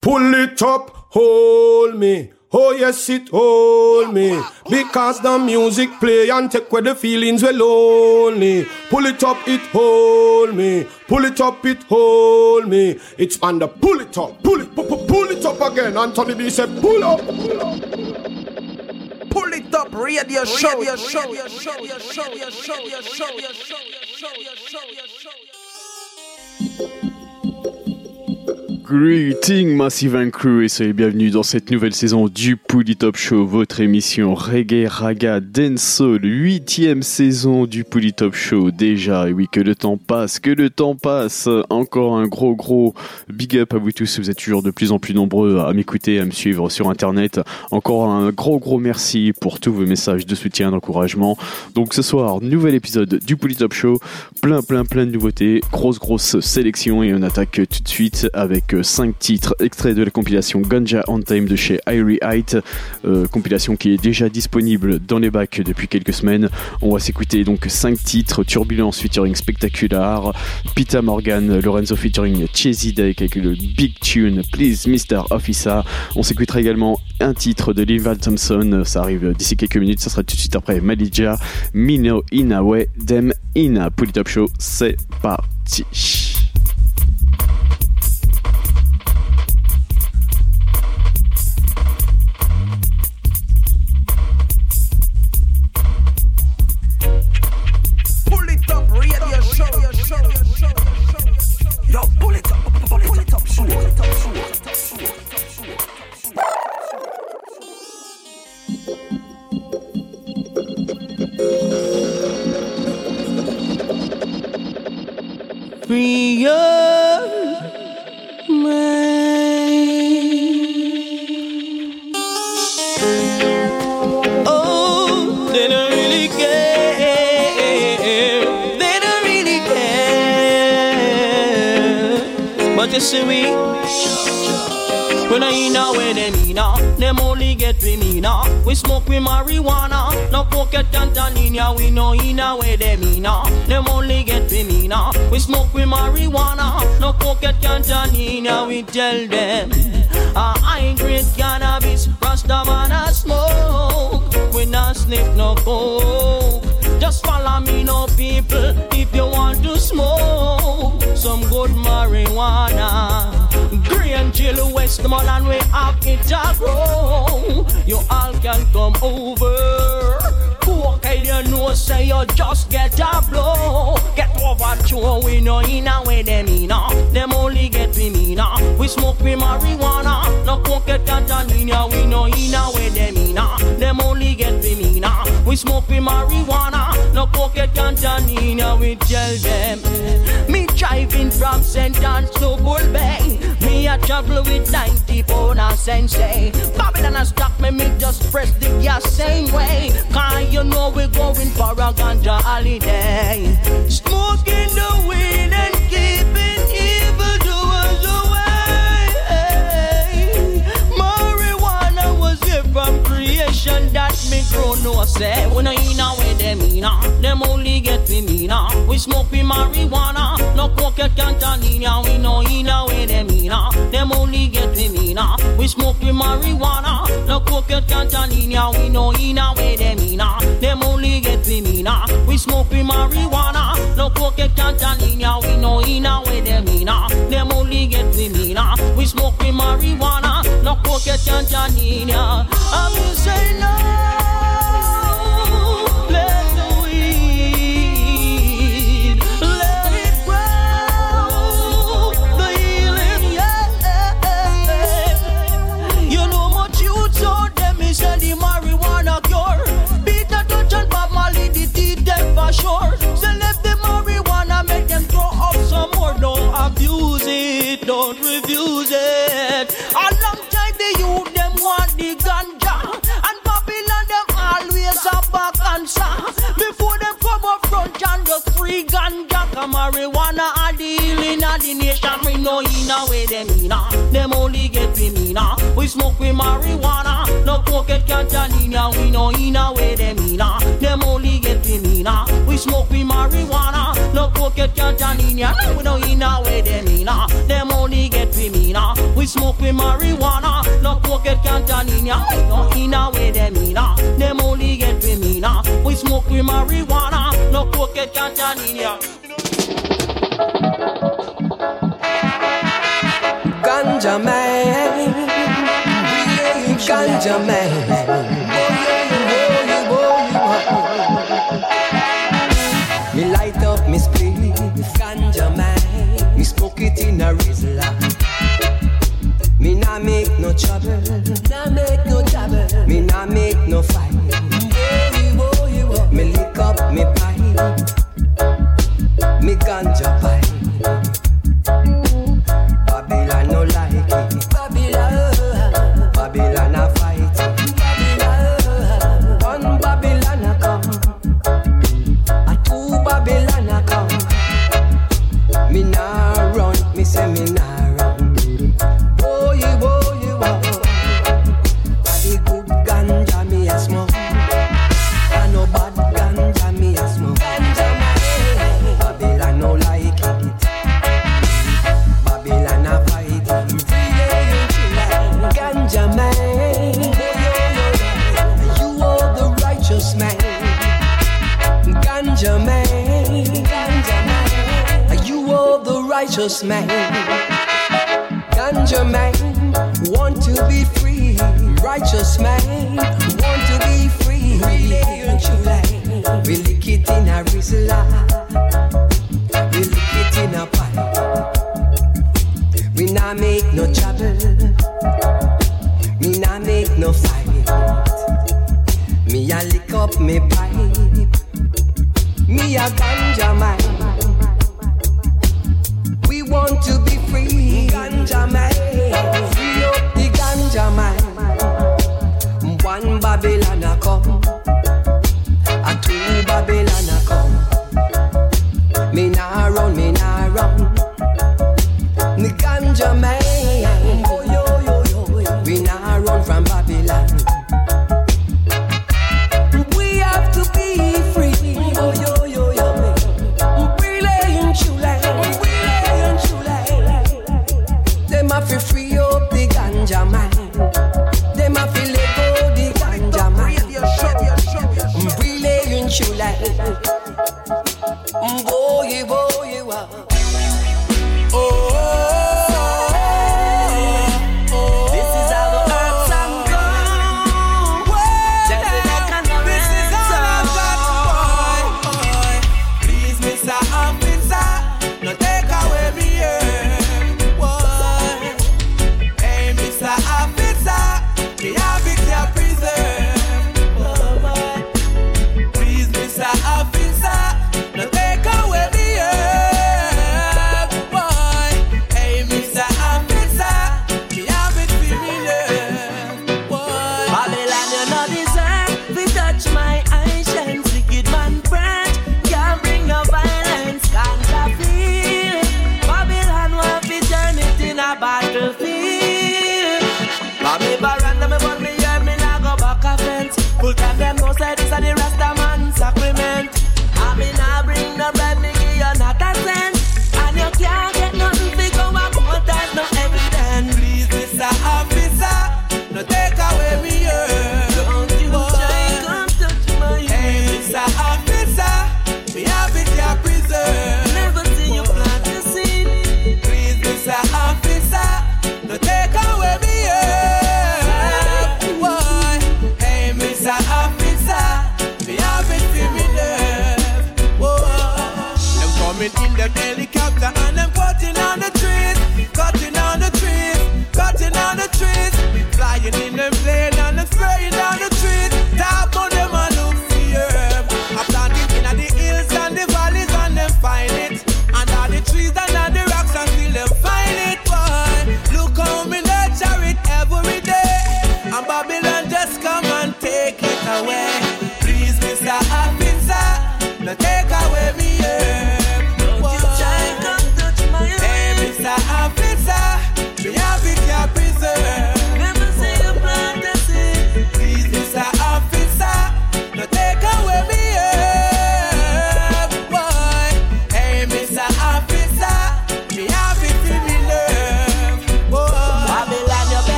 Pull it up, hold me. Oh yes, it hold me because the music play and take away the feelings we lonely. Pull it up, it hold me. Pull it up, it hold me. It's under pull it up, pull it, pull, pull it up again. Anthony B said, pull up, pull up, pull it up. Show, show, show, show, show, show, show, radio show. Greeting Massive and Crew et soyez bienvenus dans cette nouvelle saison du Pouli Top Show, votre émission reggae, raga, dancehall, huitième saison du Pouli Top Show déjà. Et oui, que le temps passe, que le temps passe. Encore un gros gros big up à vous tous. Vous êtes toujours de plus en plus nombreux à m'écouter, à me suivre sur internet. Encore un gros gros merci pour tous vos messages de soutien, d'encouragement. Donc ce soir, nouvel épisode du Pouli Top Show, plein plein plein de nouveautés, grosse grosse sélection et on attaque tout de suite avec 5 titres extraits de la compilation Ganja on Time de chez Irie Height, euh, compilation qui est déjà disponible dans les bacs depuis quelques semaines. On va s'écouter donc 5 titres Turbulence featuring Spectacular, Pita Morgan, Lorenzo featuring Chesy Deck avec big tune Please Mr. Officer. On s'écoutera également un titre de Linval Thompson, ça arrive d'ici quelques minutes, ça sera tout de suite après Malija, Mino Inawe, Dem Ina. Top Show, c'est parti. Free your mind. Oh, they don't really care. They don't really care. But you see we. When I in a way them in a, them only get with me now. We smoke with marijuana, no pocket Tanzania. We know in a way them in a, them only get with me now. We smoke with marijuana, no pocket Tanzania. We tell them, uh, I ain't great cannabis, Rasta man a smoke. We not sniff no coke. Just follow me, no people, if you want to smoke some good marijuana. Green Jill Westmoreland, we have it a grow. You all can come over. I you know, say you just get a blow. Get over to we know in a way them in a. Uh. Them only get we mean a. We smoke we marijuana. No coke get Tanzania. We know in a way them in a. Uh. Them only get we mean. We smoke we marijuana. No coke get Tanzania. We tell them. Me driving from St. John's to Bull Bay. Me a travel with 90 pound a sensei. Babylon a stop me, me just press the gas same way. Cause you know we're going for a ganja holiday. Smoking the weed and keeping evil doers away. Marijuana was here from generation that me grow no say we no inna where them inna. Uh, them only get me we meaner. Uh. We smoking marijuana, no pocket cantalina. We no inna where them inna. Uh, them only get me we meaner. We smoking marijuana, no pocket cantalina. We no inna where them inna. Them only get me we meaner. We smoking marijuana, no pocket cantalina. We no inna where them inna. Them only get me we meaner. We smoking marijuana, no pocket cantalina. I'm say no. of marijuana a deal in the nation. We no inna way them inna. Ah. Them only get we mina. Ah. We smoke we marijuana. No pocket cantanina. We no inna way them inna. Ah. Them only get we mina. We smoke we marijuana. No pocket ya? We no inna way them inna. Them only get we mina. We smoke we marijuana. No pocket ya? We no inna way them inna. Them only get we mina. We smoke we marijuana. No pocket ya? Ganja man, ganja man. Really and truly. Boy, boy, boy.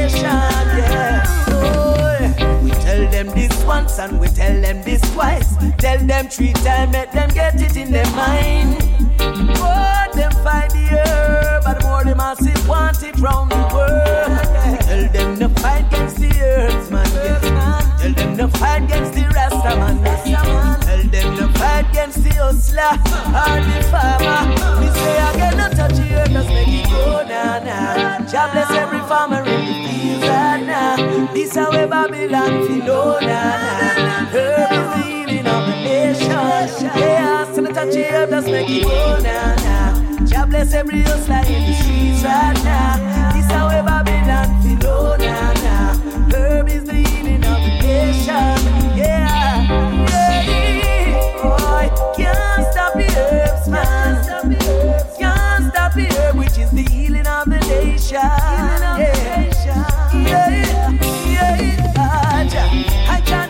nation, yeah. Oh, we tell them this once and we tell them this twice. Tell them three times, make them get it in their mind. Oh, them fight the herb, but more them massive want it round the world. We tell them to fight against the earth, man. Yeah. Tell them to fight against the Rasta, man. Tell them to fight against the hustler and the farmer. We say again, cheerleaders make it go now, now. God bless every farmer in the fields right now. This how we Babylon feel, oh, now. Herb is the healing of the nation. They ask the touch cheerleaders make it go now, now. God bless every hustler in the streets right now. This how we Babylon feel, oh, now, now. Herb is the healing of the nation. Yeah, yeah, boy, can't stop it. I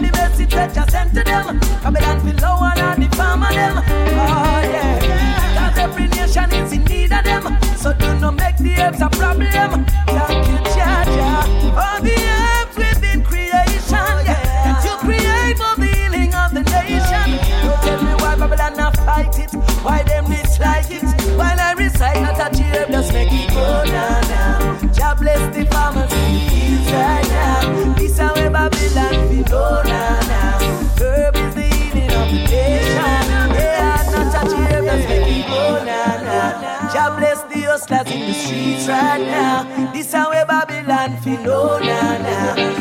the message that sent to them. Babylon feel lower than the farmer them. Oh every nation is in need of them. So do not make the herbs a problem. Thank you. Right now. This we Babylon now is the of the nation. Not touch herb, just make it go now now. Jah bless the hustlers in the streets right now. This how we Babylon now now.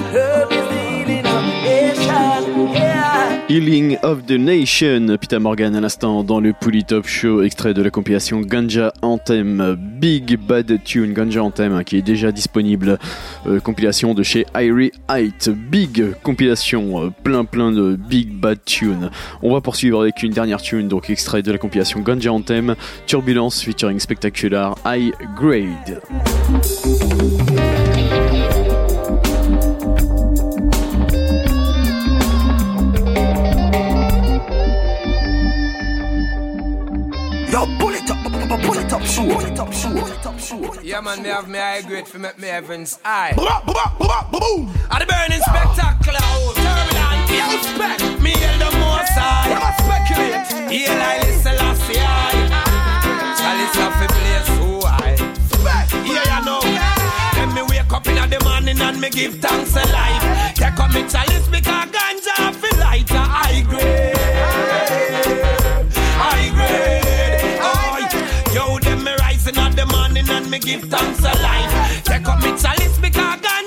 Healing of the Nation, Peter Morgan à l'instant dans le Top Show, extrait de la compilation Ganja Anthem, Big Bad Tune, Ganja Anthem, hein, qui est déjà disponible, euh, compilation de chez Irie Height, Big compilation, euh, plein plein de Big Bad Tune. On va poursuivre avec une dernière tune, donc extrait de la compilation Ganja Anthem, Turbulence featuring Spectacular High Grade. Pull it up, sure. Yeah, man, me have me high grade for make me heavens eye. At the burning spectacular, oh, turbulent, yeah, respect. Me hail the most high. Never speculate. Hail I listen last year. Chalice of a place who I. Yeah, you know. Then me wake up in the morning and me give thanks a life. Take up me chalice because ganja feel lighter, high grade. Me give thanks a life. Take up me chalice because ganja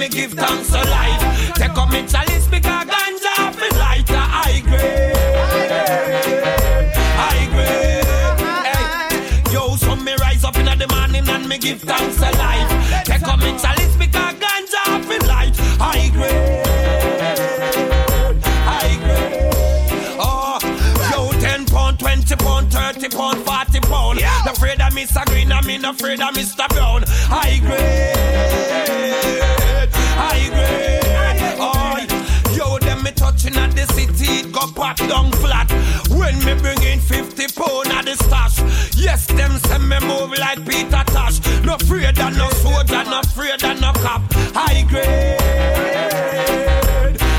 me give thanks to life. Take up me chalice because ganja feel lighter, high grade. High grade. Hey. Yo, so me rise up in the morning and me give thanks to life. Take up me chalice because ganja feel light, high grade. High grade. Oh, yo, 10 pound, 20 pound, 30 pound, 40 pound. No afraid of Mr. Green, and me no afraid of Mr. Brown. High grade, down flat. When me bring in 50 pound at the stash. Yes, them send me move like Peter Tosh. No afraid of no soldier, no afraid of no cop. High grade,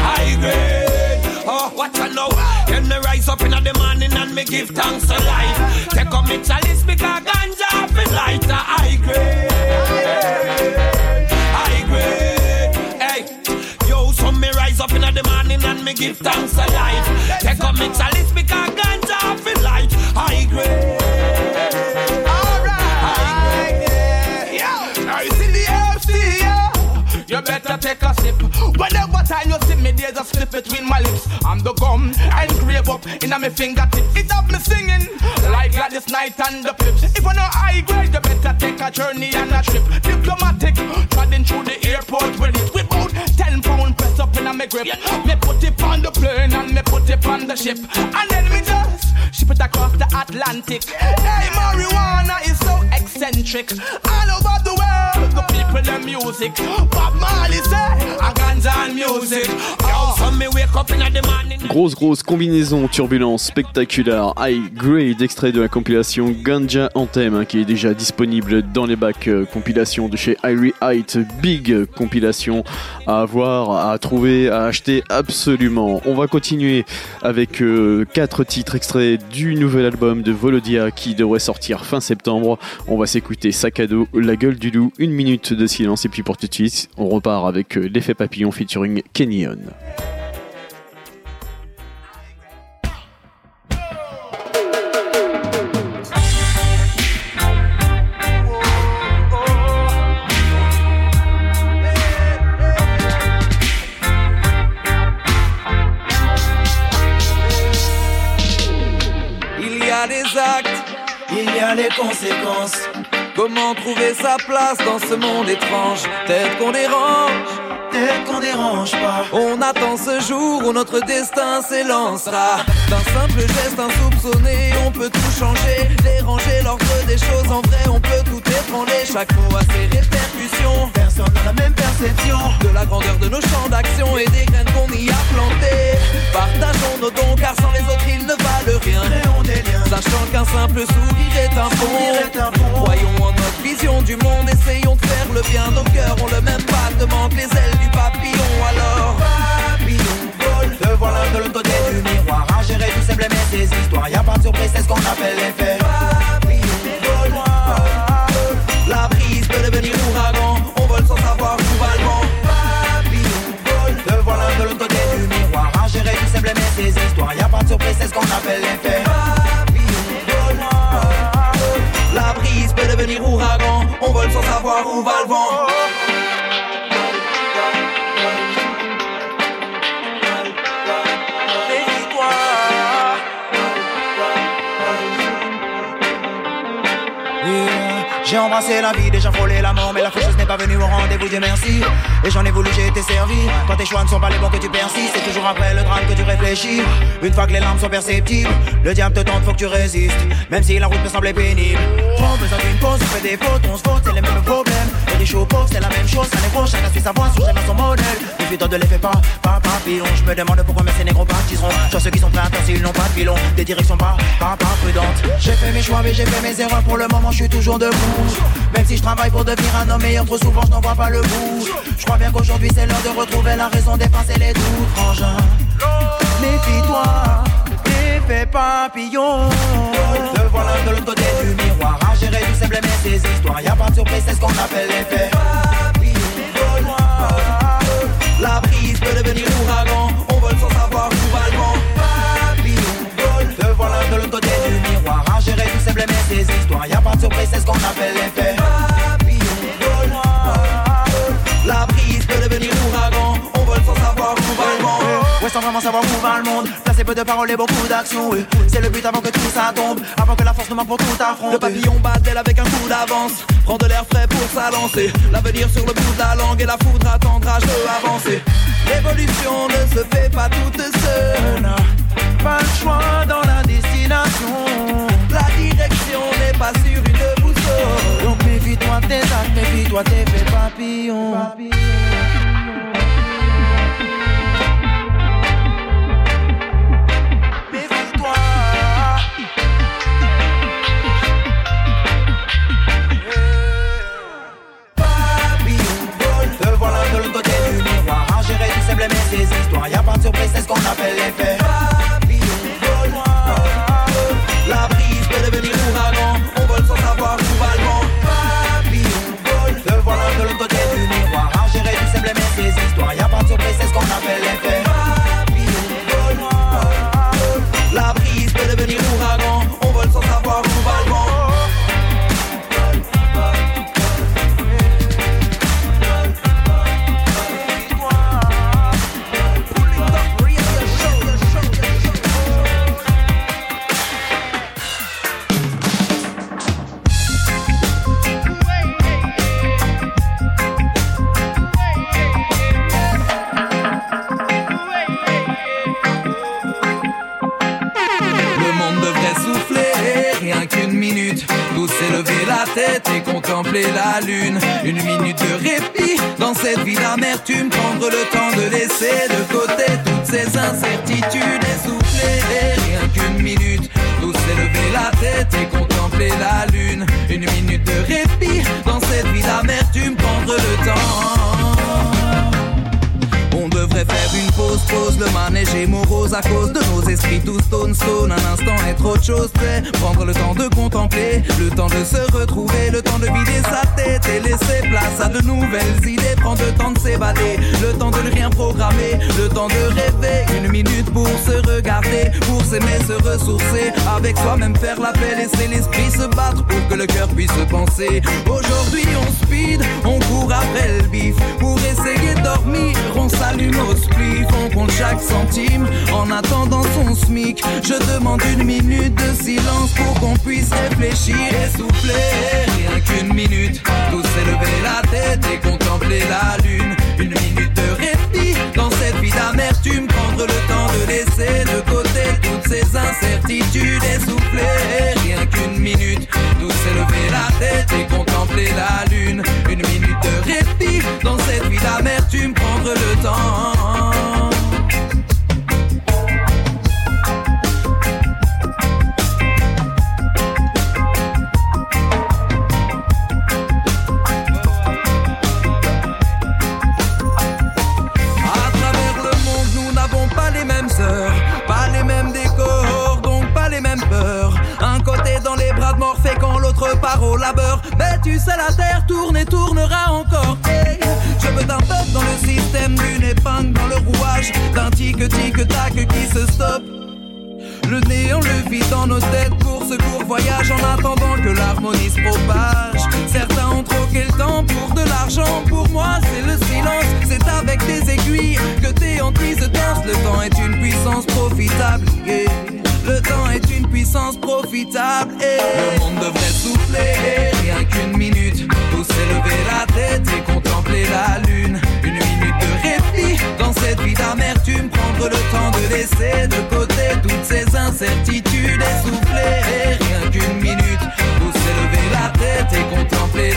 high grade. Oh, what I know. Then me rise up in the morning and me give thanks to life. Take up me chalice because ganja feel lighter. High grade, give thanks to life. Take up me chalice because ganja feel light. High grade. Alright, yeah. Yeah. Now you see the FC, yeah. You better take a sip. Whenever time you see me, there's a slip between my lips. I'm the gum and grave up in my fingertip. It have me singing like Gladys Knight and the Pips. If you know high grade, you better take a journey and a trip. Diplomatic, trotting through the airport with it. My grip. Me put it on the plane and me put it on the ship. And then me just ship it across the Atlantic. Hey, marijuana is so eccentric. All over the world, the people and music. Bob Marley say, I ganja and music. Yo, so me wake up in the morning. grosse grosse combinaison turbulence spectaculaire high grade extrait de la compilation Ganja Anthem hein, qui est déjà disponible dans les bacs euh, compilation de chez Irie Height big compilation à avoir à trouver à acheter absolument on va continuer avec euh, quatre titres extraits du nouvel album de Volodia qui devrait sortir fin septembre. On va s'écouter Sac à dos La gueule du loup une minute de silence et puis pour tout de suite on repart avec euh, l'effet papillon featuring Kenyon les conséquences. Comment trouver sa place dans ce monde étrange? Peut-être qu'on dérange, peut-être qu'on dérange pas. On attend ce jour où notre destin s'élancera. D'un simple geste insoupçonné, on peut tout changer. Déranger l'ordre des choses, en vrai, on peut tout ébranler. Chaque mot a ses Personne n'a la même perception de la grandeur de nos champs d'action et des graines qu'on y a plantées. Partageons nos dons, car sans les autres, ils ne valent rien. Sachant qu'un simple sourire est un pont. Croyons en notre vision du monde, essayons de faire le bien. Nos cœurs ont le même battement que les ailes du papillon. Alors, papillon, te voilà de l'autre côté du miroir. À gérer tous ces blèmes et ces histoires. Y a pas de surprise, c'est ce qu'on appelle l'effet. Ces histoires. Y a pas de surprise, c'est ce qu'on appelle l'effet. La brise peut devenir ouragan, on vole sans savoir où va le vent. J'ai embrassé la vie, déjà frôlé la mort, mais la faucheuse n'est pas venue au rendez-vous, Dieu merci. Et j'en ai voulu, j'ai été servi. Quand tes choix ne sont pas les bons que tu persistes, c'est toujours après le drame que tu réfléchis. Une fois que les larmes sont perceptibles, le diable te tente, faut que tu résistes. Même si la route me semblait pénible. Trop besoin d'une pause, on fait des fautes, on se c'est les mêmes problèmes. C'est la même chose, ça n'est pas, chacun suit sa voix, sur à son modèle. Les toi de l'effet pas, pas papillon. Je me demande pourquoi mes ces négros partiseront. Soit ceux qui sont prêts à faire s'ils n'ont pas de filon. Des directions pas, pas, pas prudentes. J'ai fait mes choix, mais j'ai fait mes erreurs. Pour le moment, je suis toujours debout. Même si je travaille pour devenir un homme meilleur, trop souvent je n'en vois pas le bout. Je crois bien qu'aujourd'hui c'est l'heure de retrouver la raison d'effacer les doutes engins. Méfie-toi, effet papillon. Te voilà de l'autre côté du miroir, blèmes et ces histoires. Y a pas de surprise, c'est ce qu'on appelle l'effet. La brise peut devenir ouragan, on vole sans savoir où va le vent. Te voilà de l'autre côté du miroir, à gérer blèmes et ces histoires. Y a pas de surprise, c'est ce qu'on appelle l'effet sans vraiment savoir où va le monde. Placer peu de paroles et beaucoup d'actions. C'est le but avant que tout ça tombe. Avant que la force ne manque pour tout affronter. Le papillon bat d'elle avec un coup d'avance. Prend de l'air frais pour s'alancer. L'avenir sur le bout de la langue et la foudre attendra, je veux avancer. L'évolution ne se fait pas toute seule. Pas le choix dans la destination. La direction n'est pas sur une boussole. Donc méfie-toi tes actes, méfie-toi tes faits papillons. Méfie-toi. Ces histoires. Y a pas de. et contempler la lune. Une minute de répit dans cette vie d'amertume. Prendre le temps de laisser de côté toutes ces incertitudes. Et souffler rien qu'une minute. Tous élever la tête et contempler la lune. Une minute de répit dans cette vie d'amertume. Prendre le temps. Faire une pause, pause, le manège est morose à cause de nos esprits tous stone stone. Un instant être autre chose, c'est prendre le temps de contempler, le temps de se retrouver, le temps de vider sa tête et laisser place à de nouvelles idées. Prendre le temps de s'évader, le temps de ne rien programmer, le temps de rêver, une minute pour se regarder, pour s'aimer, se ressourcer, avec soi-même faire la paix, laisser l'esprit se battre pour que le cœur puisse penser. Aujourd'hui on speed, on court après le bif, pour essayer de dormir, on s'allume on compte chaque centime en attendant son smic. Je demande une minute de silence pour qu'on puisse réfléchir et souffler. Rien qu'une minute, tous s'élever la tête et contempler la lune. Une minute de répit dans cette vie d'amertume, prendre le temps de laisser de côté toutes ces incertitudes l'harmonie propage. Certains ont troqué le temps pour de l'argent, pour moi c'est le silence. C'est avec des aiguilles que tes hantises dansent. Le temps est une puissance profitable. yeah. Le temps est une puissance profitable. et Le monde devrait souffler, rien qu'une minute. Tous s'élever la tête et contempler la lune. Une minute de répit dans cette vie d'amertume. Prendre le temps de laisser de côté toutes ces incertitudes et souffler.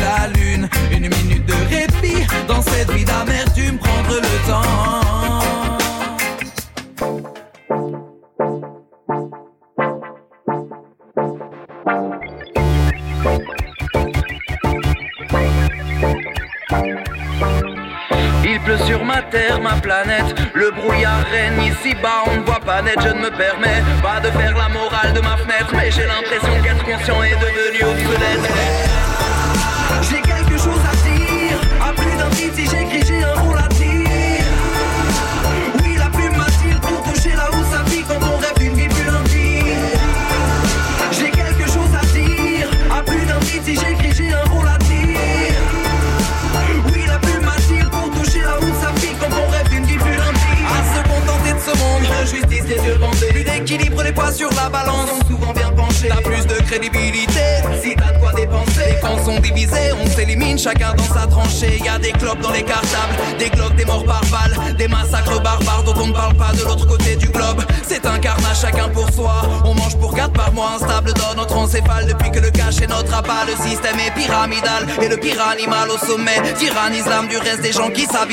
La lune. Une minute de répit dans cette vie d'amertume. Prendre le temps.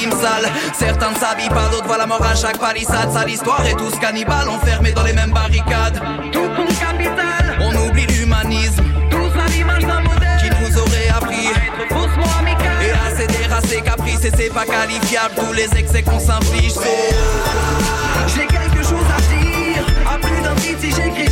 Sale. Certains ne s'habillent pas, d'autres voient la mort à chaque palissade. Sale histoire et tous cannibales enfermés dans les mêmes barricades. Tout compte capital, on oublie l'humanisme. Tous à l'image d'un modèle qui nous aurait appris à être faussement amical. Et à céder à ses caprices et c'est pas qualifiable. Tous les excès qu'on s'inflige, c'est. J'ai quelque chose à dire. À plus d'un titre, si j'écris,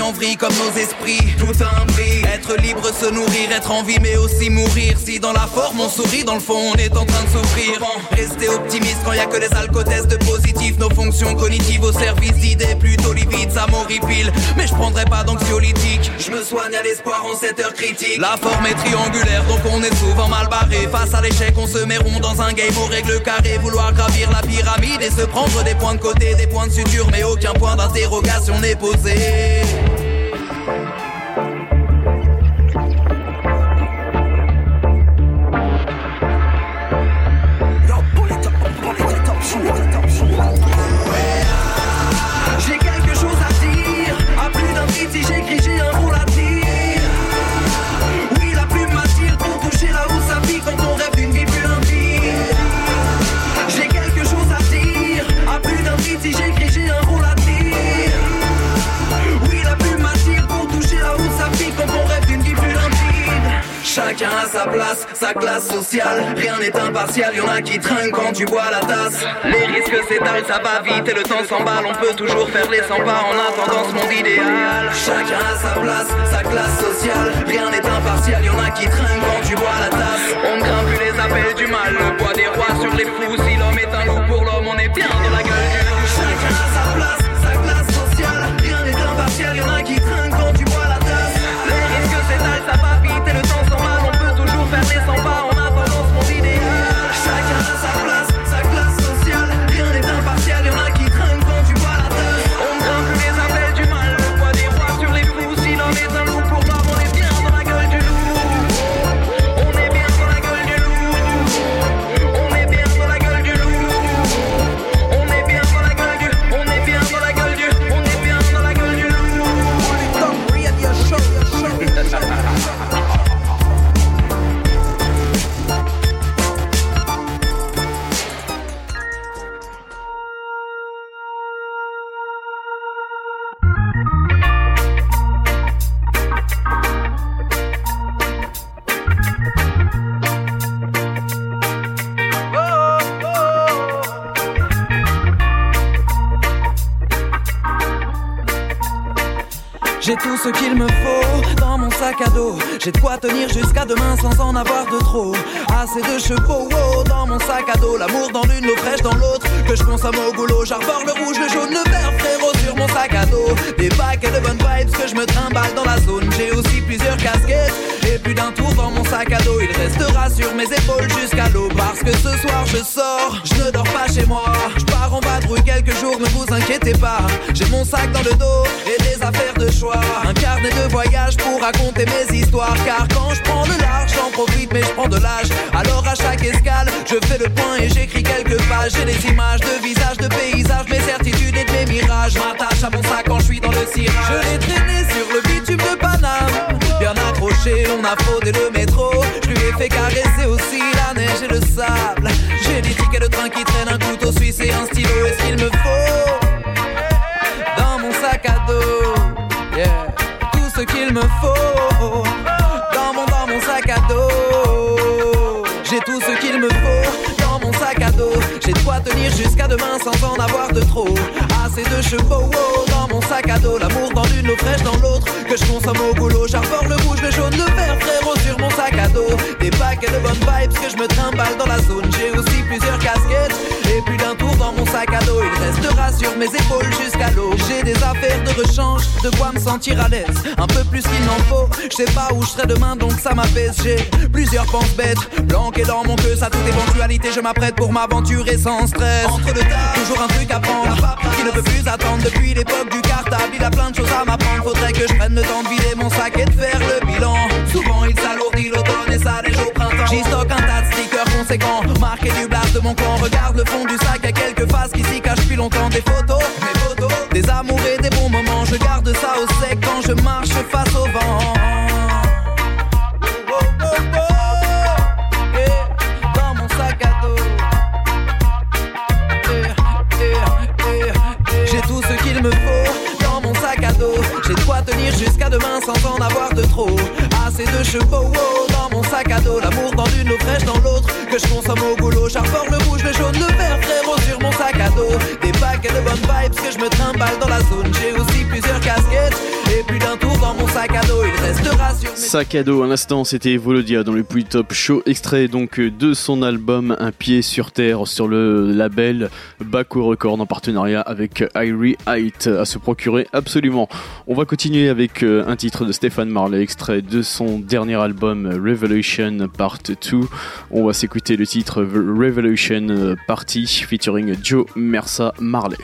en vrille comme nos esprits. Tout un prix. Être libre, se nourrir, être en vie, mais aussi mourir. Si dans la forme on sourit, dans le fond on est en train de souffrir. Rester optimiste quand y a que des alcotests de positifs. Nos fonctions cognitives au service d'idées plutôt livides, ça m'horripile. Mais je prendrai pas d'anxiolytique. Je me soigne à l'espoir en cette heure critique. La forme est triangulaire, donc on est souvent mal barré. Face à l'échec, on se met rond dans un game aux règles carrées. Vouloir gravir la pyramide et se prendre des points de côté, des points de suture, mais aucun point d'interrogation n'est posé. Sa classe sociale. Rien n'est impartial, y'en a qui trinquent quand tu bois la tasse. Les risques s'étalent, ça va vite et le temps s'emballe. On peut toujours faire les 100 pas en attendant ce monde idéal. Chacun a sa place, sa classe sociale. Rien n'est impartial, y'en a qui trinquent quand tu bois la tasse. On ne les appels du mal, le poids des rois sur les fous. Si l'homme est un loup pour l'homme, J'ai de quoi tenir jusqu'à demain sans en avoir de trop. Assez de chevaux oh, dans mon sac à dos. L'amour dans l'une, l'eau fraîche dans l'autre. Que je consomme au goulot. J'arbore le rouge, le jaune, le vert, frérot sur mon sac à dos. Des paquets de bonnes vibes que je me trimballe dans la zone. J'ai aussi plusieurs casquettes et plus d'un tour dans mon sac à dos. Il restera sur mes épaules jusqu'à l'eau. Parce que ce soir je sors, je ne dors pas chez moi. Je pars en vadrouille quelques jours, ne vous inquiétez pas. J'ai mon sac dans le dos et des affaires de choix. Un carnet de voyage pour raconter mes histoires. Car quand je prends de l'argent, j'en profite, mais je prends de l'âge. Alors à chaque escale, je fais le point et j'écris quelques pages. J'ai des images de visages, de paysages, mes certitudes et de mes mirages. M'attache à mon sac quand je suis dans le cirage. Je l'ai traîné sur le On a fraudé le métro. Je lui ai fait caresser aussi la neige et le sable. J'ai des tickets de train qui traînent, un couteau suisse et un stylo. Est-ce qu'il me faut dans mon sac à dos? Yeah. Tout ce qu'il me faut dans mon, dans mon sac à dos. J'ai tout ce qu'il me faut dans mon sac à dos. J'ai de quoi tenir jusqu'à demain sans en avoir de trop. Assez de chevaux oh, L'amour dans l'une, l'eau fraîche dans l'autre. Que je consomme au boulot. J'arbore le rouge, le jaune, le vert, frérot sur mon sac à dos. Des paquets de bonnes vibes que je me trimballe dans la zone. J'ai aussi Il restera sur mes épaules jusqu'à l'eau. J'ai des affaires de rechange, de quoi me sentir à l'aise. Un peu plus qu'il n'en faut. Je sais pas où je serai demain, donc ça m'apaise. J'ai plusieurs penses bêtes, planquées dans mon queue. Ça toute éventualité, je m'apprête pour m'aventurer sans stress. Entre le tas, toujours un truc à prendre. Qui ne peut plus attendre depuis l'époque du cartable. Il a plein de choses à m'apprendre. Faudrait que je prenne le temps de vider mon sac et de faire le bilan. Souvent il s'alourdit l'automne et ça neige au printemps. J'y stocke un tas de stickers conséquents. Marqué du blast de mon camp. Regarde le fond du sac, à quelques qui s'y cachent depuis longtemps. Des photos, mes photos, des amours et des bons moments. Je garde ça au sec quand je marche face au vent. Oh, oh, oh, eh, dans mon sac à dos. Eh, eh. J'ai tout ce qu'il me faut dans mon sac à dos. J'ai de tenir jusqu'à demain sans en avoir de trop. Assez de chevaux oh, dans mon sac à dos. L'amour dans l'une, l'eau fraîche dans l'autre. Que je consomme au goulot. J'arbore le rouge, le jaune, le vert, de bonnes vibes que je me trimballe dans la zone. Plus sac à dos. Il restera sur Sac c'était Volodia dans le Puy Top Show, extrait donc de son album Un pied sur terre sur le label Baco Record en partenariat avec Irie Height à se procurer absolument. On va continuer avec euh, un titre de Stéphane Marley, extrait de son dernier album Revolution Part 2. On va s'écouter le titre Revolution euh, Party featuring Joe Mersa Marley.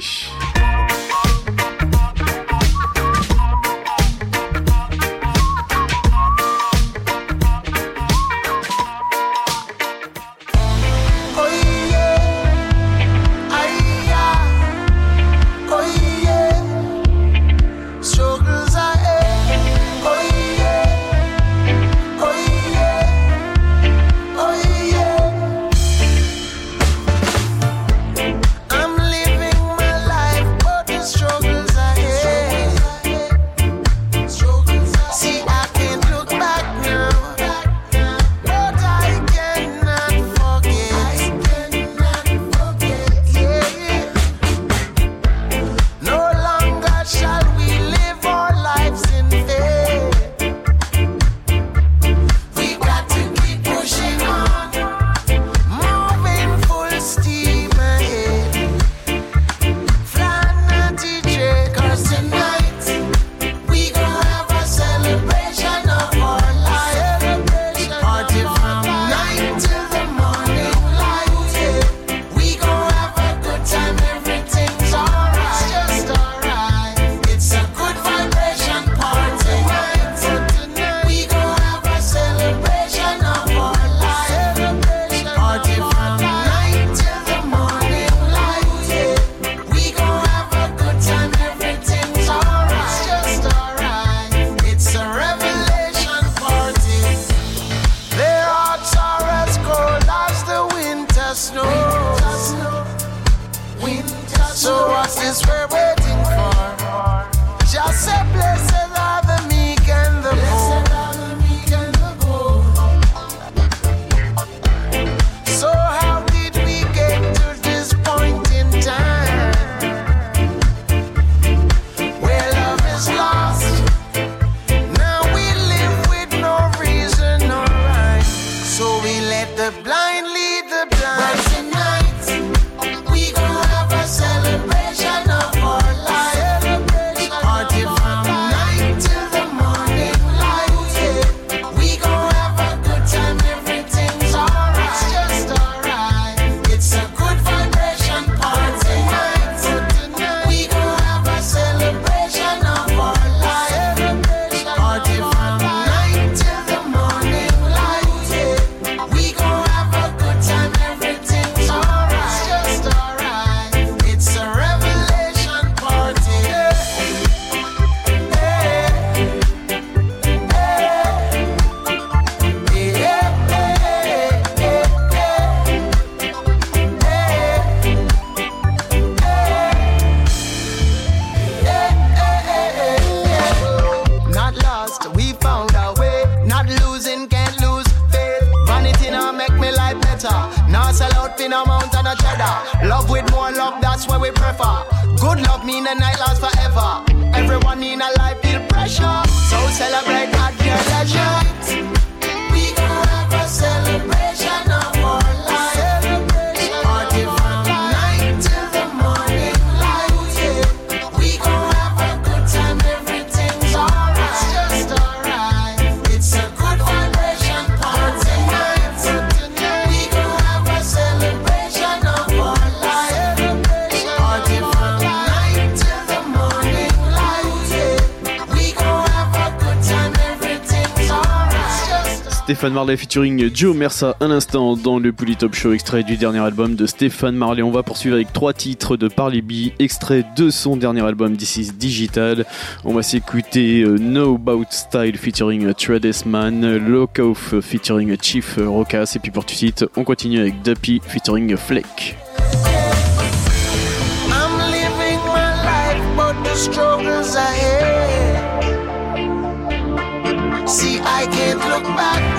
Marley featuring Joe Mersa à l'instant dans le Polytop Show, extrait du dernier album de Stéphane Marley. On va poursuivre avec trois titres de Parley B, extrait de son dernier album This is Digital. On va s'écouter euh, No About Style featuring Trades Man, Lock Off featuring Chief Rocas, et puis pour tout de suite, on continue avec Duppy featuring but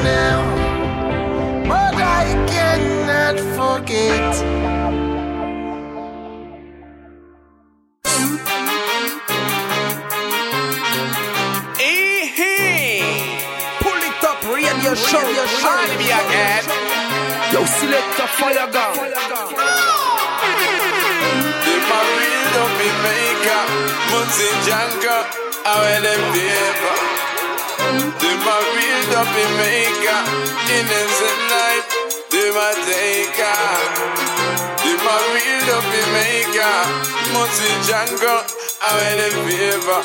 now, but I cannot forget. Pull it up, radio show, show. Me again. Yo, select a fire gun. Them a build up in Jamaica, Muncie Janka, I wear them Them a build up in Jamaica, innocent life, them a take off. Them a build up in Jamaica, Muncie Janka, I wear them paper.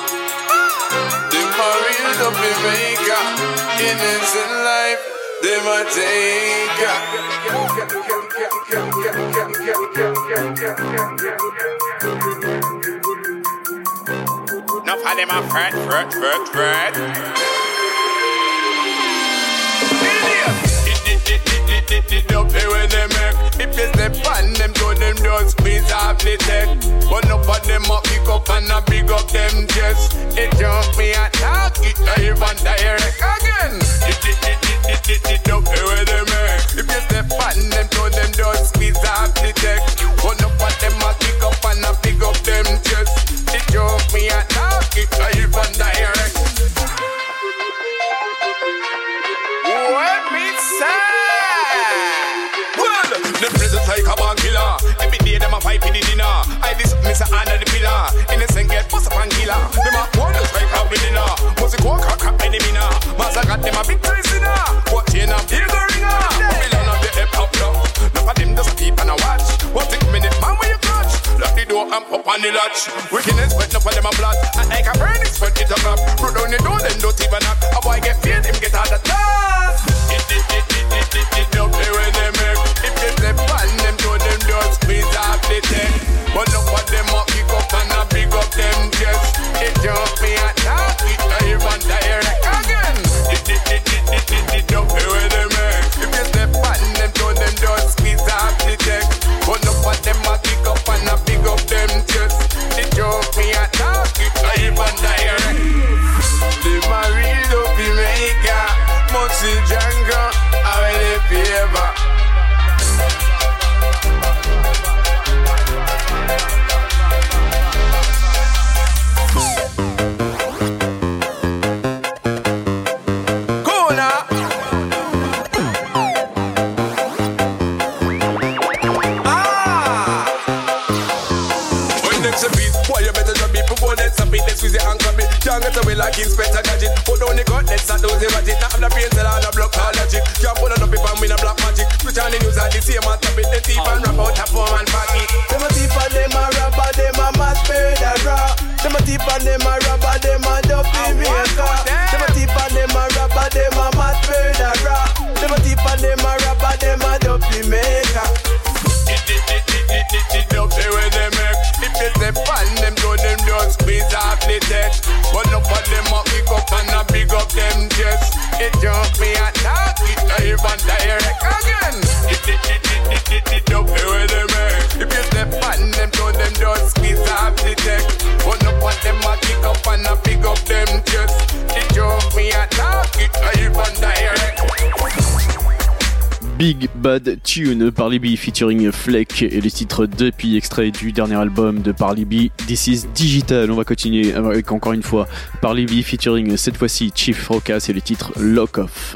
Them a build up in Jamaica, innocent life, them a take Enough of them a fret, fret, fret, fret. Don't pay when they make. If you step on them, to them just squeeze off the tech. One up of them up, pick up and a big up them chest. It jump me a talk, it a even direct again. Don't pay when they make. If you step on them, to them just squeeze off the tech. One up of them a pick up and a big up them chest. It jump me a talk, it a even direct. What me say? Well, like a band killer. Every day them a fight for the dinner. I this miss under the pillar. Innocent get bust up and killer. Them a want just like a winner. Music walk a crap any mina. Master got them a big sinner. What chain and feel the ringer. Babylon of the hip hop love. Enough of them just a peep and a watch. What take minute man when you clutch? Lock the door and pop on the latch. Wickedness wet up on them a blood. And like a burn it sweat it featuring Fleck et le titre Duppy, extrait du dernier album de Parley B, This is Digital. On va continuer avec encore une fois Parley B featuring cette fois-ci Chief Frocas et le titre Lock Off.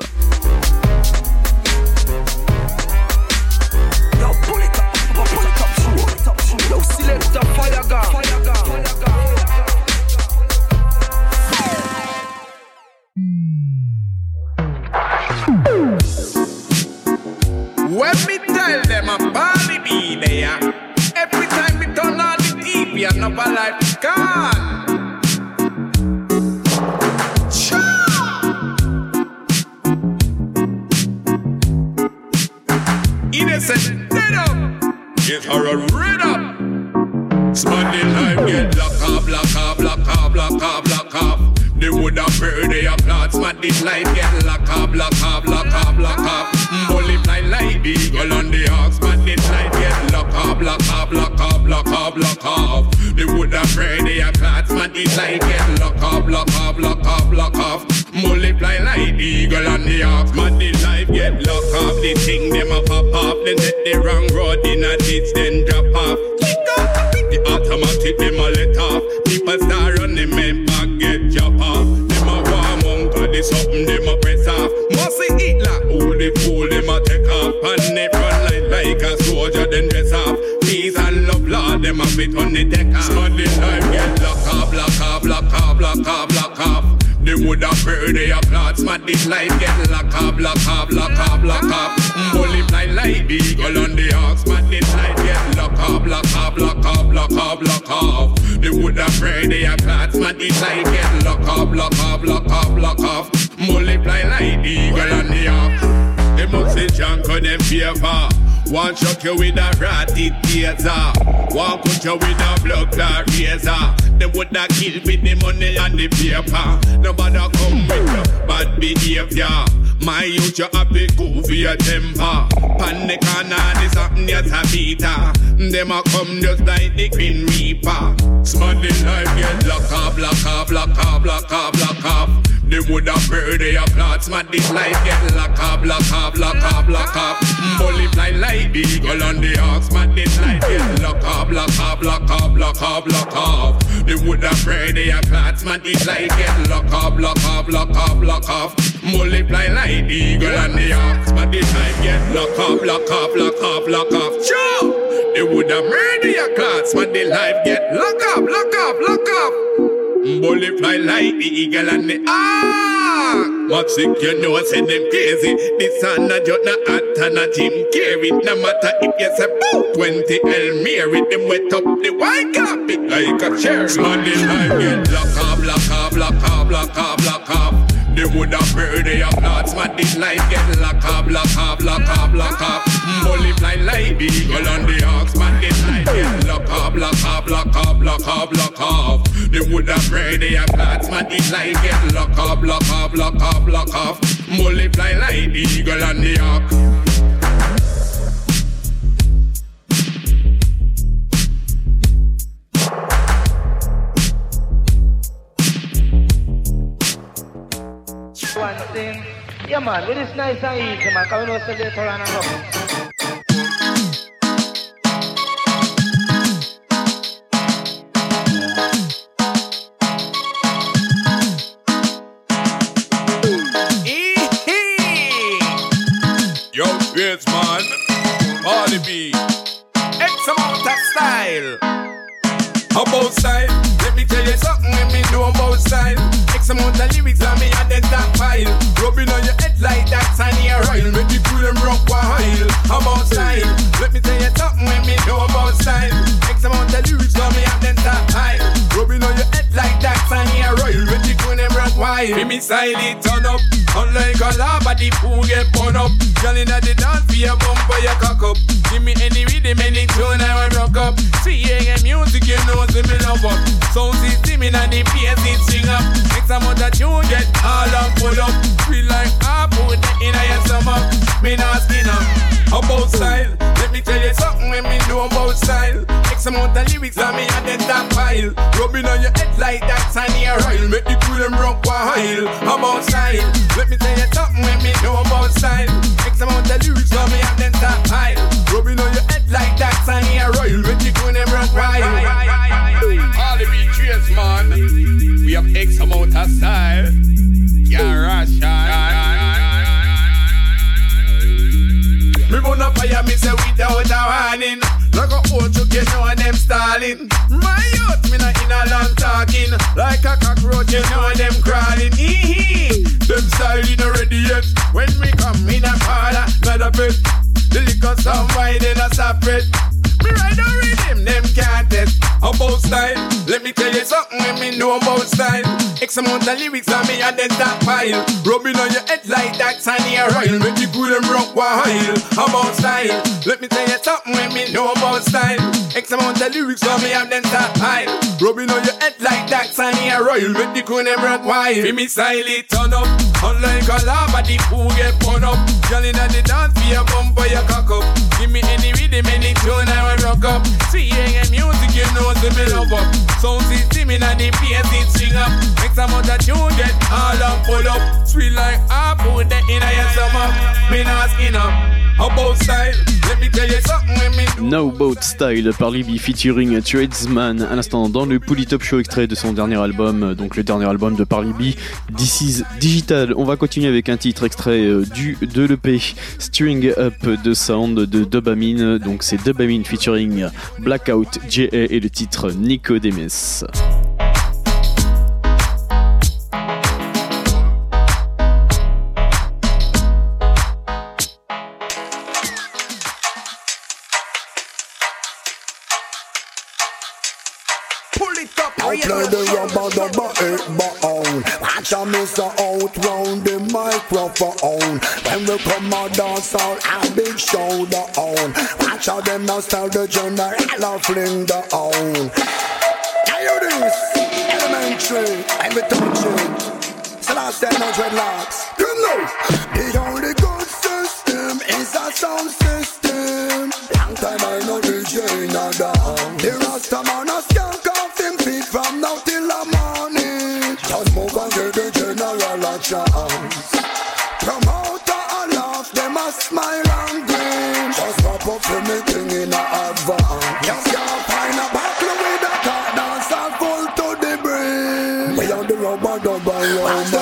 On them favor. One shock you with a ratty taser. One cut you with a blood clot razor. They would have killed with the money and the paper. Nobody come with your bad behavior. My youth, you happy go for your temper. Panic and all this happen, yes, a beater. Them a come just like the Green Reaper. Smuddy life get lock up, lock up, lock up, lock up, lock up. They would have heard they applaud. Smuddy life get lock up, lock up, lock up, lock up. Multiply like the eagle on the ox. Smuddy life get lock up, lock up, lock up, lock up, lock up. They would have heard they applaud. Smuddy life get lock up, lock up, lock up, lock up. Multiply like the eagle on the ox. Smuddy life get lock up, lock up, lock up, lock up. Sure. They would have murder your clots. Smuddy life get lock up, lock up, lock up. Bullet fly like the eagle and the ah. What's you know, I send them crazy. This and a jot na hot and a Jim Carrey. No matter if you say boo, 20 El Mary, them wet up the white carpet like a cherry. Monday night, get lock up, lock up, lock up, lock up, lock up. They would have heard they applaud. Smart this life get lock up, lock up, lock up, lock up. Multiply like the eagle on the ox. Smart this life get lock up, lock up, lock up, lock up, lock up. They would have heard they applaud. Smart this life get lock up, lock up, lock up, lock up. Multiply like the eagle on the ox. Thing. Yeah, man, it is nice and easy, man. Because we know so later on and up. Man. Party B. X style. About style. Let me tell you something. Let me know about style. Amount of lyrics on me and then that pile. Rubbing on your head like that tiny oil. Make you cool and rock. About style. Let me tell you something. Let me know about style. X amount of lyrics on me rock. Give me style it turn up. Unlike a lava, the fool get burn up. Girl inna the dance, for your bumper, your cock up. Give me any rhythm, any tune, I will rock up. See AM music, you know, see me love up. Sound system inna the bass, it sing up. Next time out the tune, get all and pull up. Feel like I put that inna your stomach. Me not skin up. About style, let me tell you something when me know about style. X amount of lyrics on me and then top pile. Rubbing on your head like that tiny oil. Make the crew them rock while. About style. Let me tell you something when me know about style. X amount of lyrics on me and then top pile. Rubbing on your head like that tiny oil. Make the crew them rock while. All the big man. We have X amount of style. Yeah, Russia. Burn up fire, me say without a warning. Like a old to get know them stalling. My youth, me not in a long talking. Like a cockroach, you know them crawling. Hee Them styling already yet. When we come in a parlor, not a pet. The liquor sound wide in a separate. Me ride a rhythm, them can't test. About style, let me tell you something, let me know about style. X amount of lyrics on me and then that pile. Rubbing on your head like that sunny royal. Make you good and rock while. About style, let me tell you something, let me know about style. X amount of lyrics on me and then that pile. Rubbing on your head like that sunny royal. Make you good and rock while. Feel me style it turn up. Unlike a lava, the pool get pun up. Girl in the dance, be a bumper, your cock up. Give me any rhythm, any tune, I will rock up. See, yeah, music, you know, see me love up. Sound system in the bass, it sing up. Make some other tune get all up, pull up. Sweet like apple, the inner your summer. Me not skin up. No Boat Style par Libby featuring Tradesman à l'instant dans le Polytop Show extrait de son dernier album, donc le dernier album de Parlibi, This is Digital. On va continuer avec un titre extrait euh, du de l'EP String Up de Sound de Dopamine, donc c'est Dopamine featuring Blackout JA et le titre Nicodemus. Play the rubber dubber eight bone. Watch a miss a out round the microphone. When we come out dance all a big shoulder on. Watch how them now start the general I love fling the own. Now you this elementary we touch it. So last time no dreadlocks. You know the only good system is a sound system. Long time I know DJ a down. The Rasta man a feet from now till the morning. Just move and get the general a chance. Promoter a laugh, them a smile and grin. Just pop up for me thing in a advance. Just can't find a battle with a car dance all full to the brim. We on the rubber double round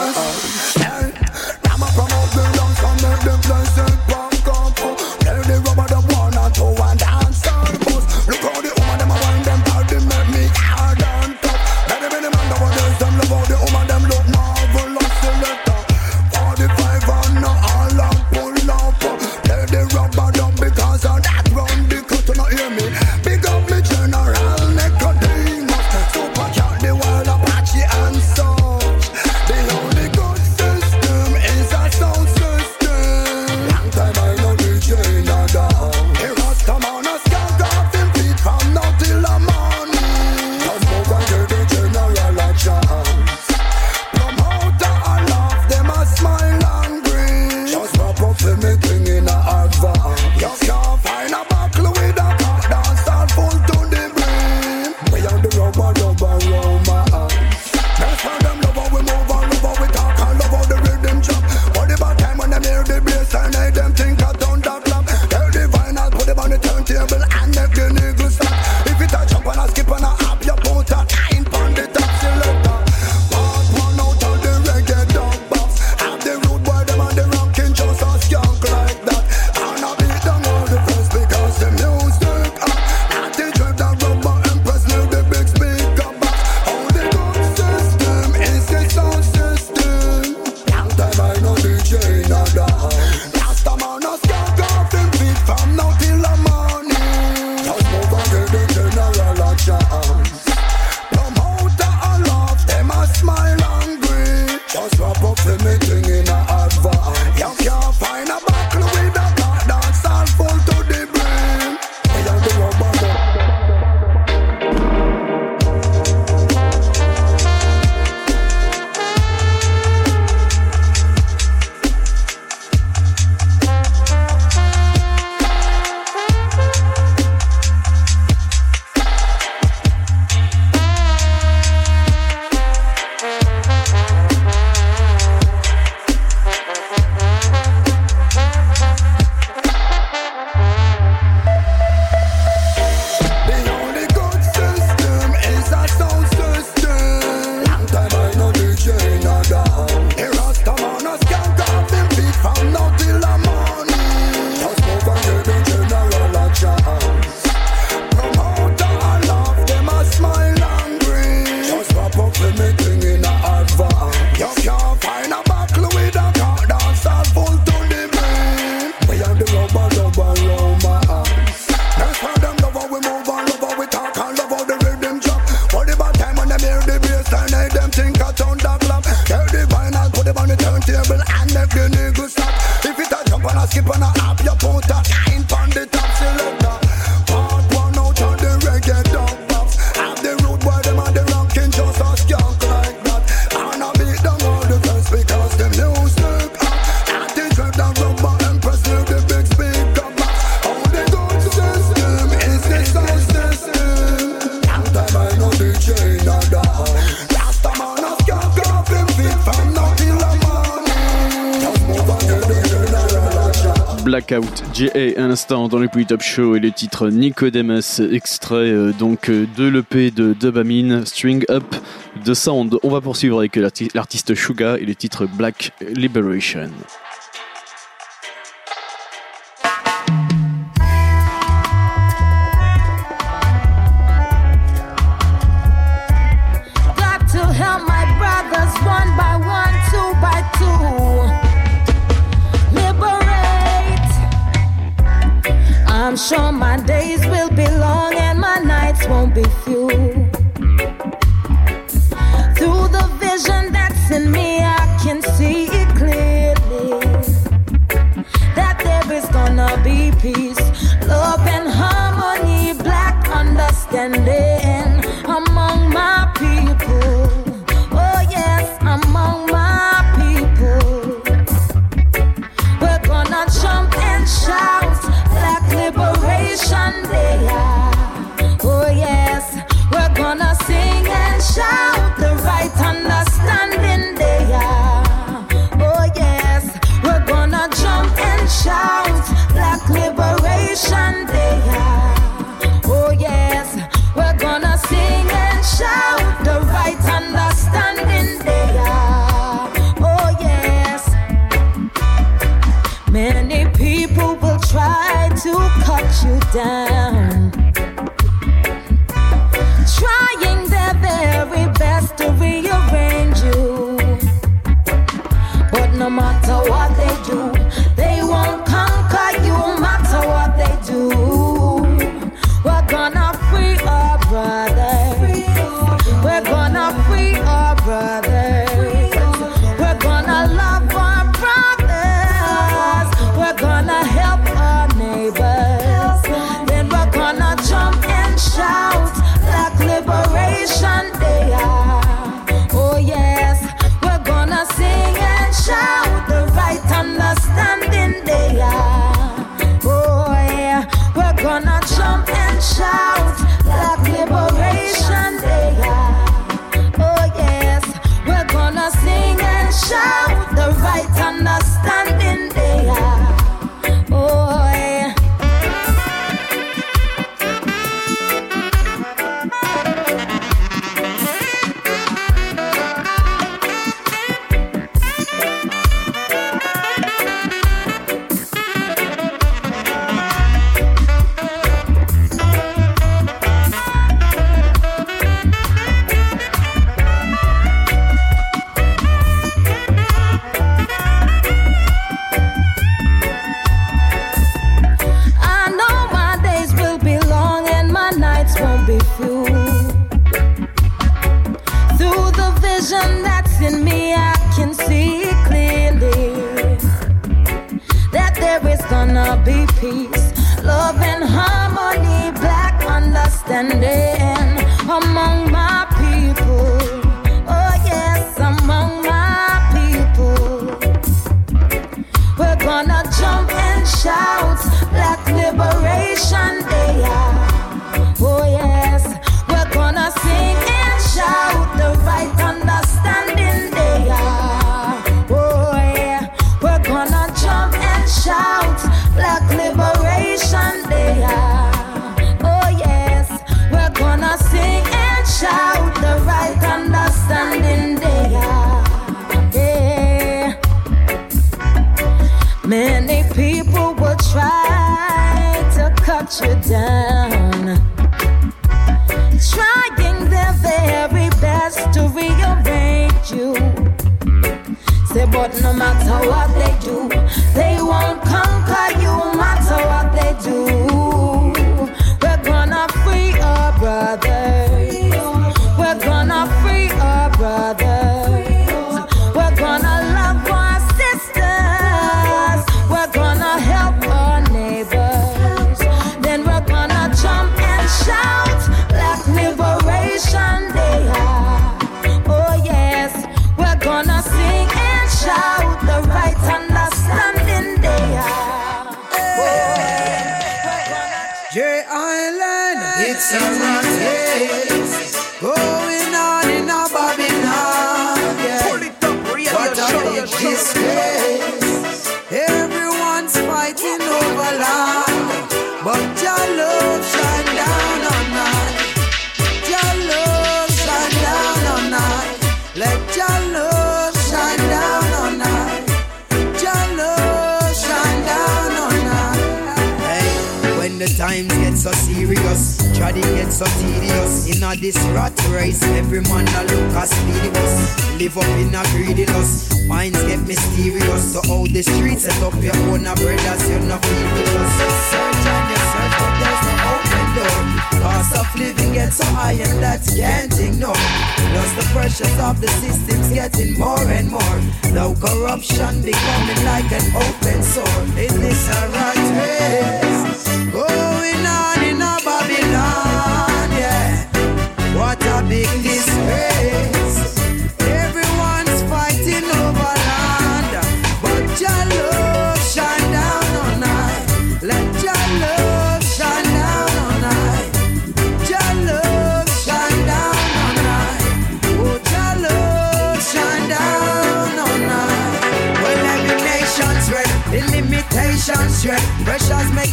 RGA un instant dans le Puy Top Show et le titre Nicodemus, extrait euh, donc euh, de l'EP de Dubamine, String Up de Sound. On va poursuivre avec l'artiste Suga et le titre Black Liberation.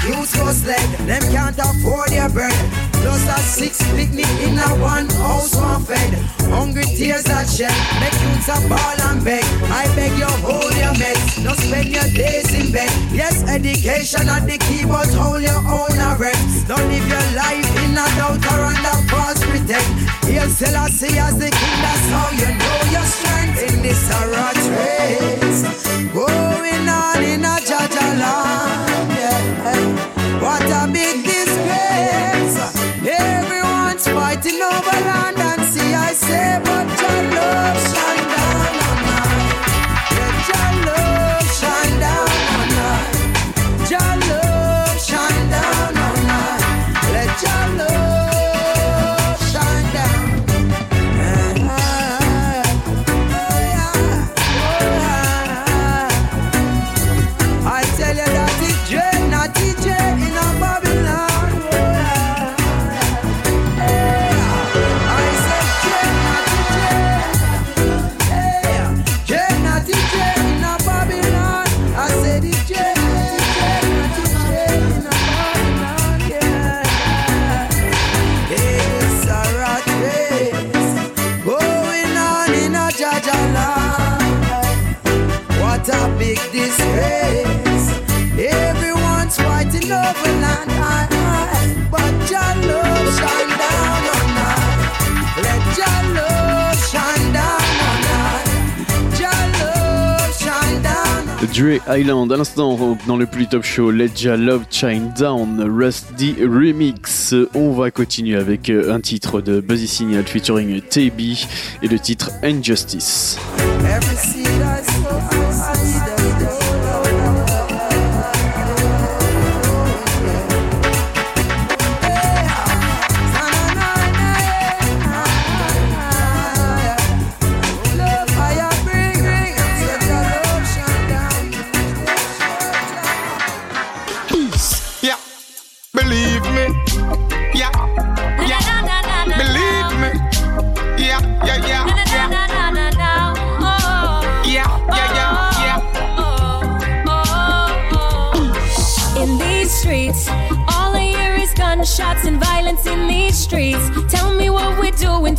Go sled. Them can't afford their bread. Plus a six picnic in a one house, one fed. Hungry tears that shed. Make youths a ball and beg. I beg you hold your meds. Don't spend your days in bed. Yes, education at the key, but hold your own arrest. Don't live your life in a doubt or under false pretend. I see as the king. That's how you know your strength in this rat race. Going on in a Jaja land. Dre Island, à l'instant dans le plus top show, Let Ya Love Shine Down, Rusty Remix. On va continuer avec euh, un titre de Buzzy Signal featuring TB et le titre Injustice.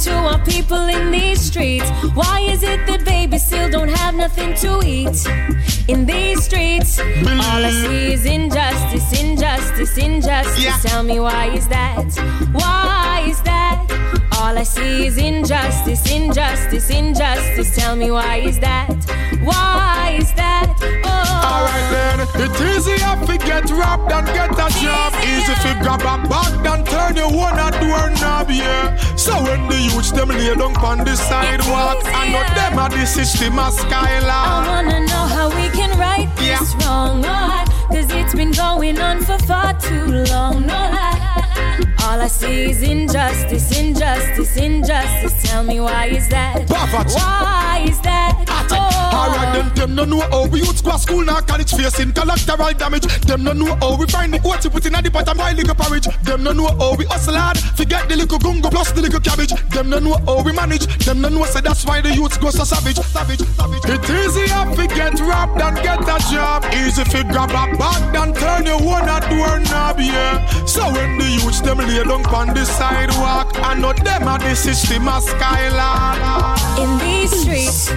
To our people in these streets. Why is it that babies still don't have nothing to eat? In these streets, all I see is injustice, injustice, injustice. Tell me why is that? Why is that? All I see is injustice, injustice, injustice. Tell me why is that? Why is that? Oh. Alright then, it's easier to get robbed than get a job. Easy to grab a bag than turn your one a door knob, yeah. So when the youths them lay down on the sidewalk, I know them are the system of I skyline. wanna know how we can right this wrong, no lie. Cause it's been going on for far too long, no lie. All I see is injustice, injustice, injustice. Tell me why is that? Why is that? Alright then, them no know how we youths go to school now college facing collateral damage. Them no know how we find the oats to put in at the bottom boil little porridge. Them no know how we hustle hard, forget the little gungo plus the little cabbage. Them no know how we manage. Them no know say that's why the youths go so savage, savage, savage. It easier to get robbed than get a job. Easy to grab a bag than turn your one a door knob, yeah. So when the youths them lay down on the sidewalk, I know them are the system of skyline. In these streets,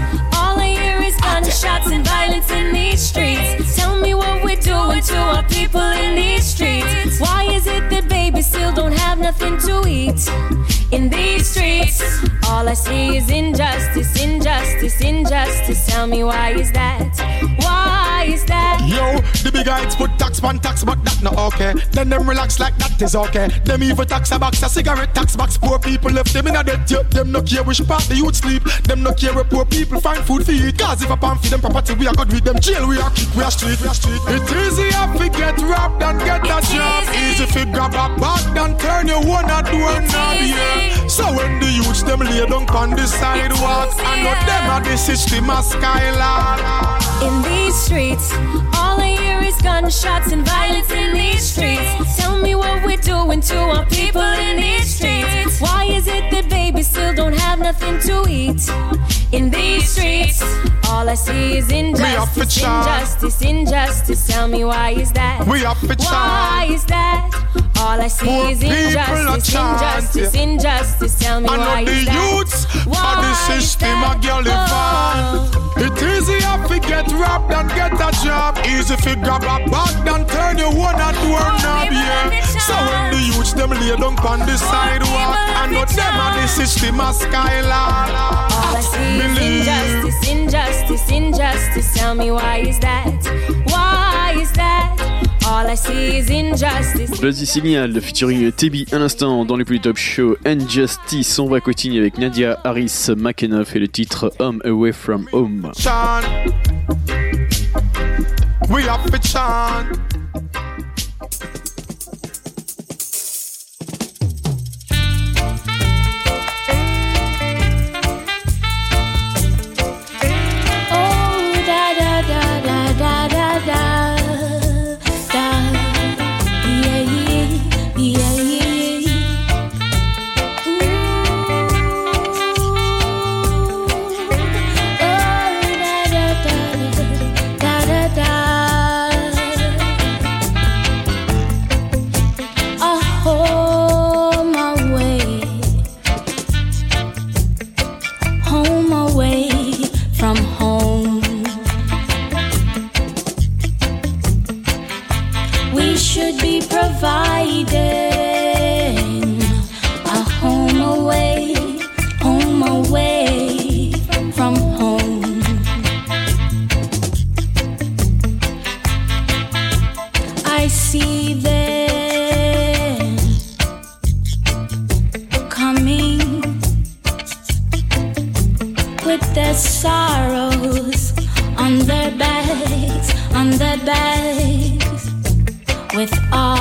gunshots and violence in these streets. Tell me what we're doing to our people in these streets. Why is it that babies still don't have nothing to eat? In these streets, all I see is injustice, injustice, injustice. Tell me why is that? Why is that? Yo, the big guys put tax on tax, but that not okay. Then them relax like that is okay. Them even tax a box, a cigarette tax box. Poor people left them in a debt. Yeah. Them no care which part the youth sleep. Them no care where poor people find food for eat. Cause if a pan feed them property, we are good with them. Jail, we are kick, we are street, we are street. It easy if we get robbed and get a job. Easy if you grab a bag and turn your one a door knob, yeah. So when the youths them lay down on the sidewalk, I know them are the system a skylark. In these streets, all I hear is gunshots and violence in these streets. Tell me what we're doing to our people in these streets. Why is it that babies still don't have nothing to eat? In these streets, all I see is injustice, injustice, injustice. Tell me why is that? We up for Why is that? All I see Poor is injustice, injustice, injustice. Tell me I why is the that? youths Why the is system a girl Oh. It easy if you get robbed and get a job. Easy you grab a bag and turn your one a door knob, yeah. So when the youths them lay down oh, on the sidewalk, I know them are the system a skylark. All I see is injustice, injustice, injustice. Tell me why is that? Why is that? All I see is injustice. Buzzy Signal featuring Tebi à l'instant dans les plus top show Injustice. On va continuer avec Nadia Harris McEnough et le titre Home Away from Home. We. bags with all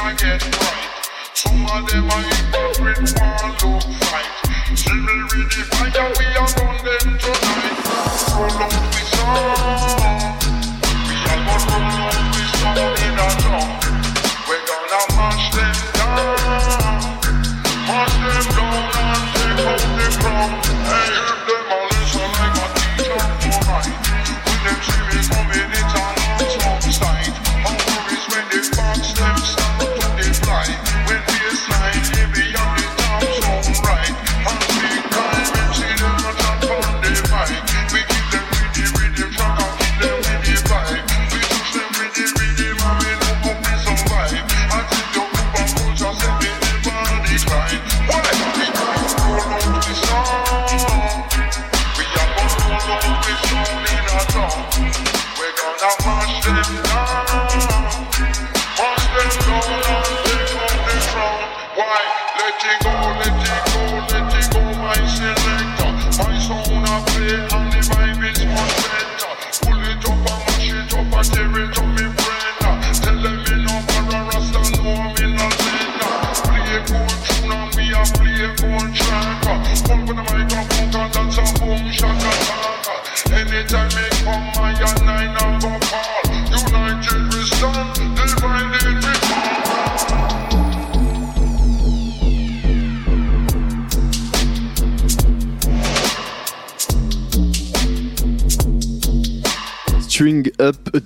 I get right. Some of them I even one look like. She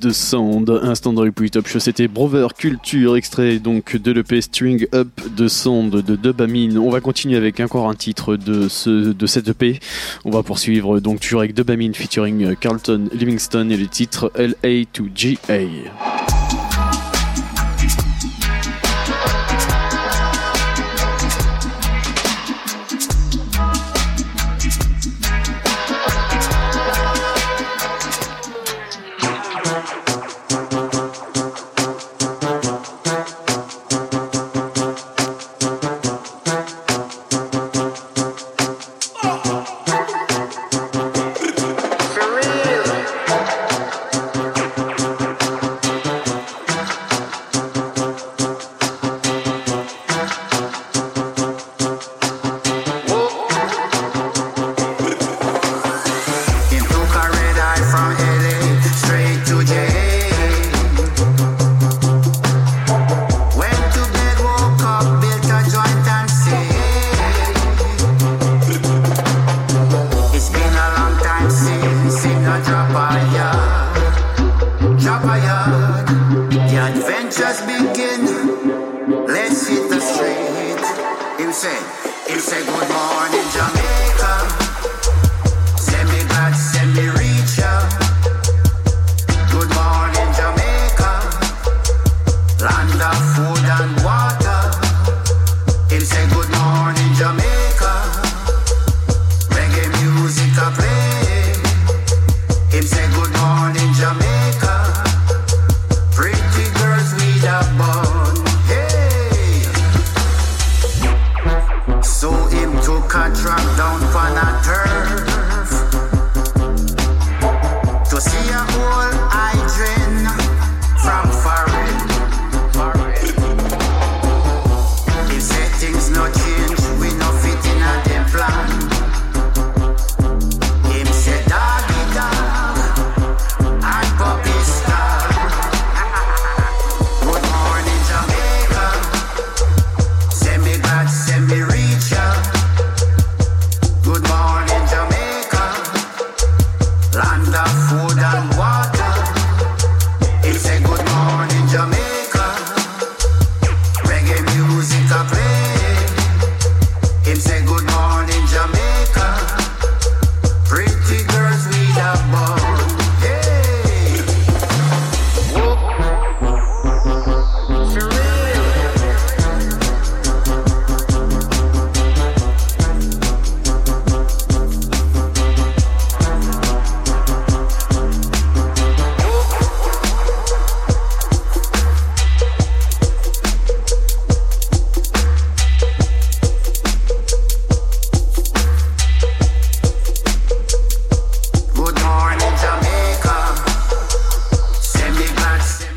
de Sound, instant dans Top Show, c'était Brover Culture, extrait donc de l'EP String Up de Sound de Dubamine. On va continuer avec encore un titre de, ce, cette EP. On va poursuivre donc toujours avec Dubamine featuring Carlton Livingston et le titre LA to GA.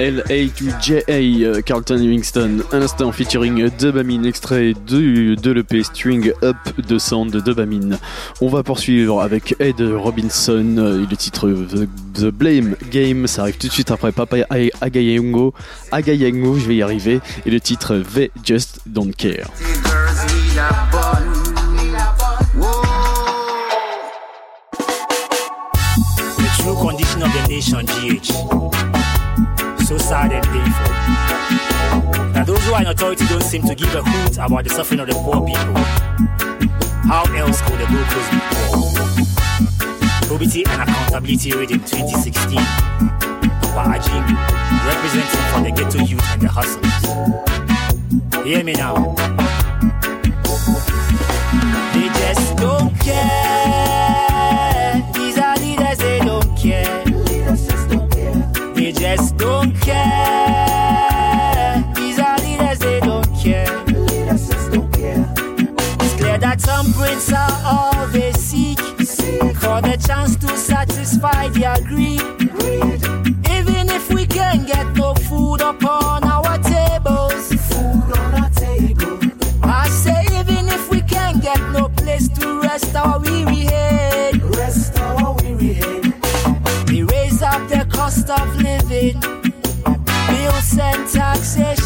God, L.A.to.J.A. euh, Carlton Livingston, un instant featuring Dopamine, extrait de, de l'EP String Up de Sound de Dopamine. On va poursuivre avec Ed Robinson euh, et le titre The, Blame Game, ça arrive tout de suite après Papa Agayango, Agayango, je vais y arriver, et le titre They Just Don't Care. So sad and painful. Now, those who are in authority don't seem to give a hoot about the suffering of the poor people. How else could the locals be poor? Probity and Accountability Radio 2016. Papa Ajingu, representing for the ghetto youth and the hustlers. Hear me now. They just don't care. These are leaders, they don't care. The chance to satisfy their greed. Even if we can get no food upon our tables. Food on our table. I say even if we can get no place to rest our weary head. Rest our weary head. They raise up the cost of living. Bills and taxation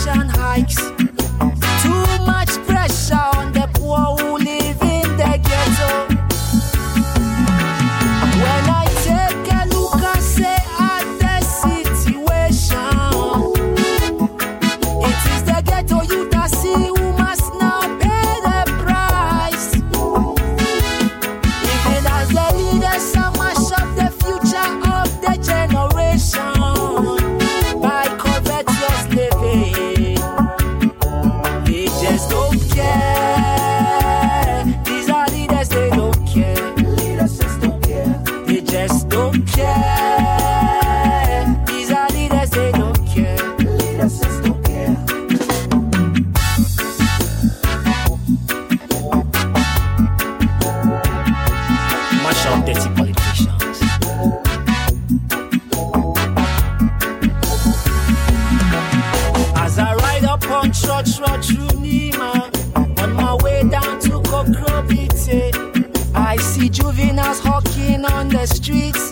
Juveniles hawking on the streets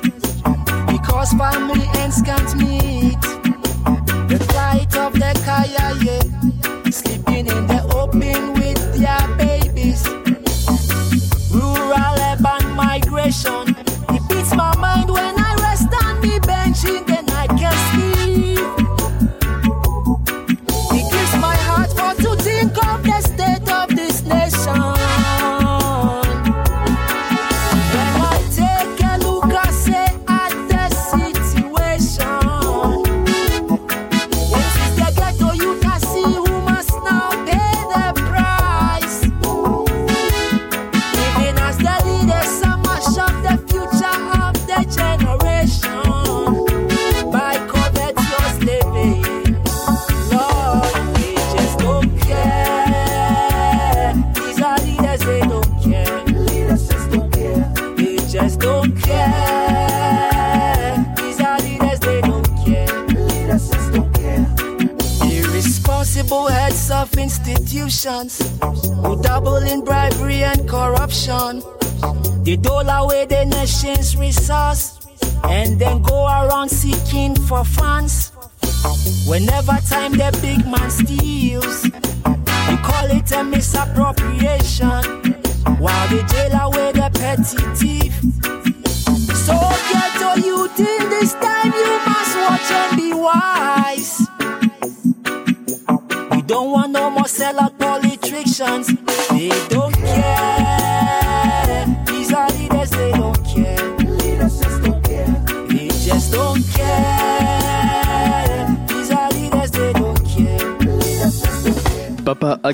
because family ends can't meet. The plight of the Kaya, yeah,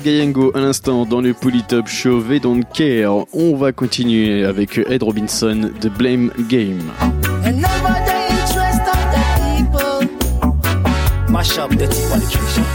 Gayengo à l'instant dans le Polytop Show V Don't Care. On va continuer avec Ed Robinson de Blame Game. mash up the the.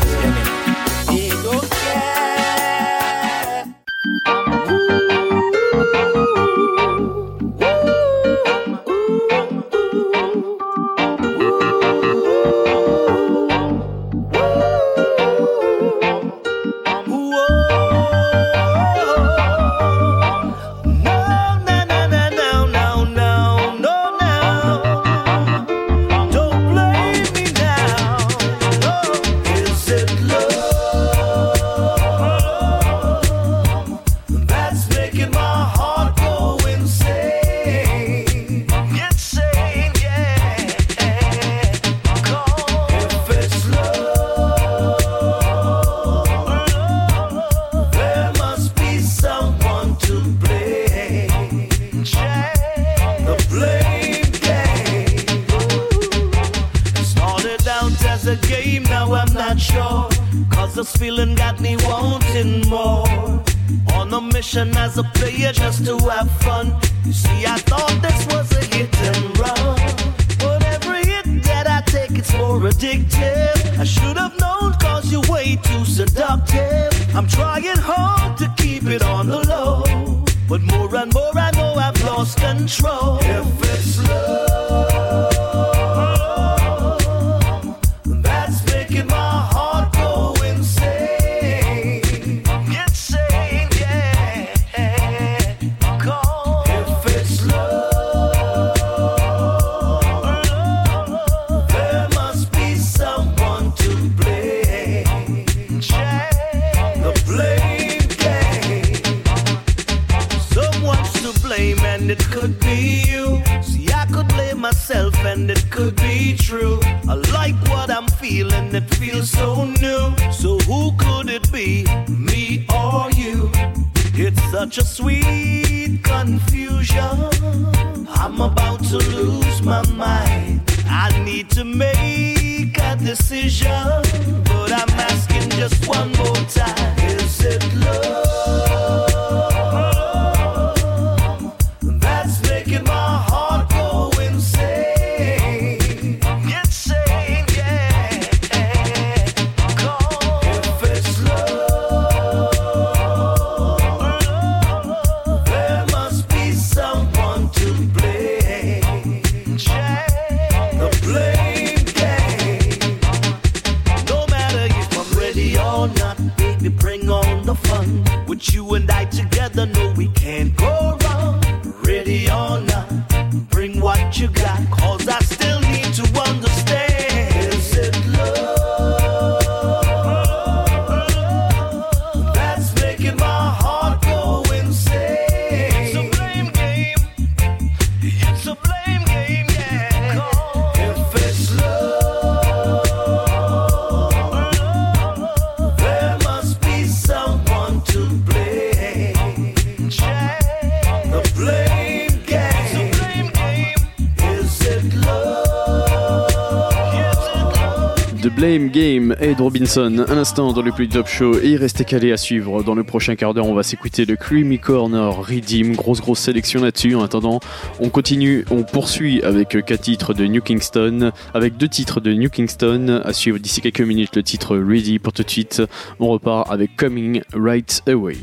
Un instant dans le plus top show et restez calés à suivre. Dans le prochain quart d'heure, on va s'écouter le Creamy Corner, Redeem, grosse grosse sélection là-dessus. En attendant, on continue, on poursuit avec quatre titres de New Kingston, avec deux titres de New Kingston. À suivre d'ici quelques minutes le titre Ready pour tout de suite. On repart avec Coming Right Away.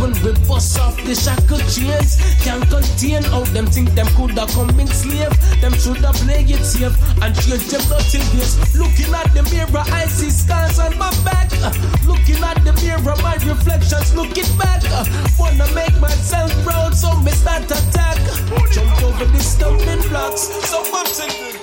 When we bust off the shackle chains. Can't contain how them think them coulda come in slave. Them shoulda played it safe and change them dirty ways. Looking at the mirror, I see scars on my back. Uh, looking at the mirror, my reflections looking back. Uh, wanna make myself proud, so me start attack. Uh, jump over the stumbling blocks, so I'm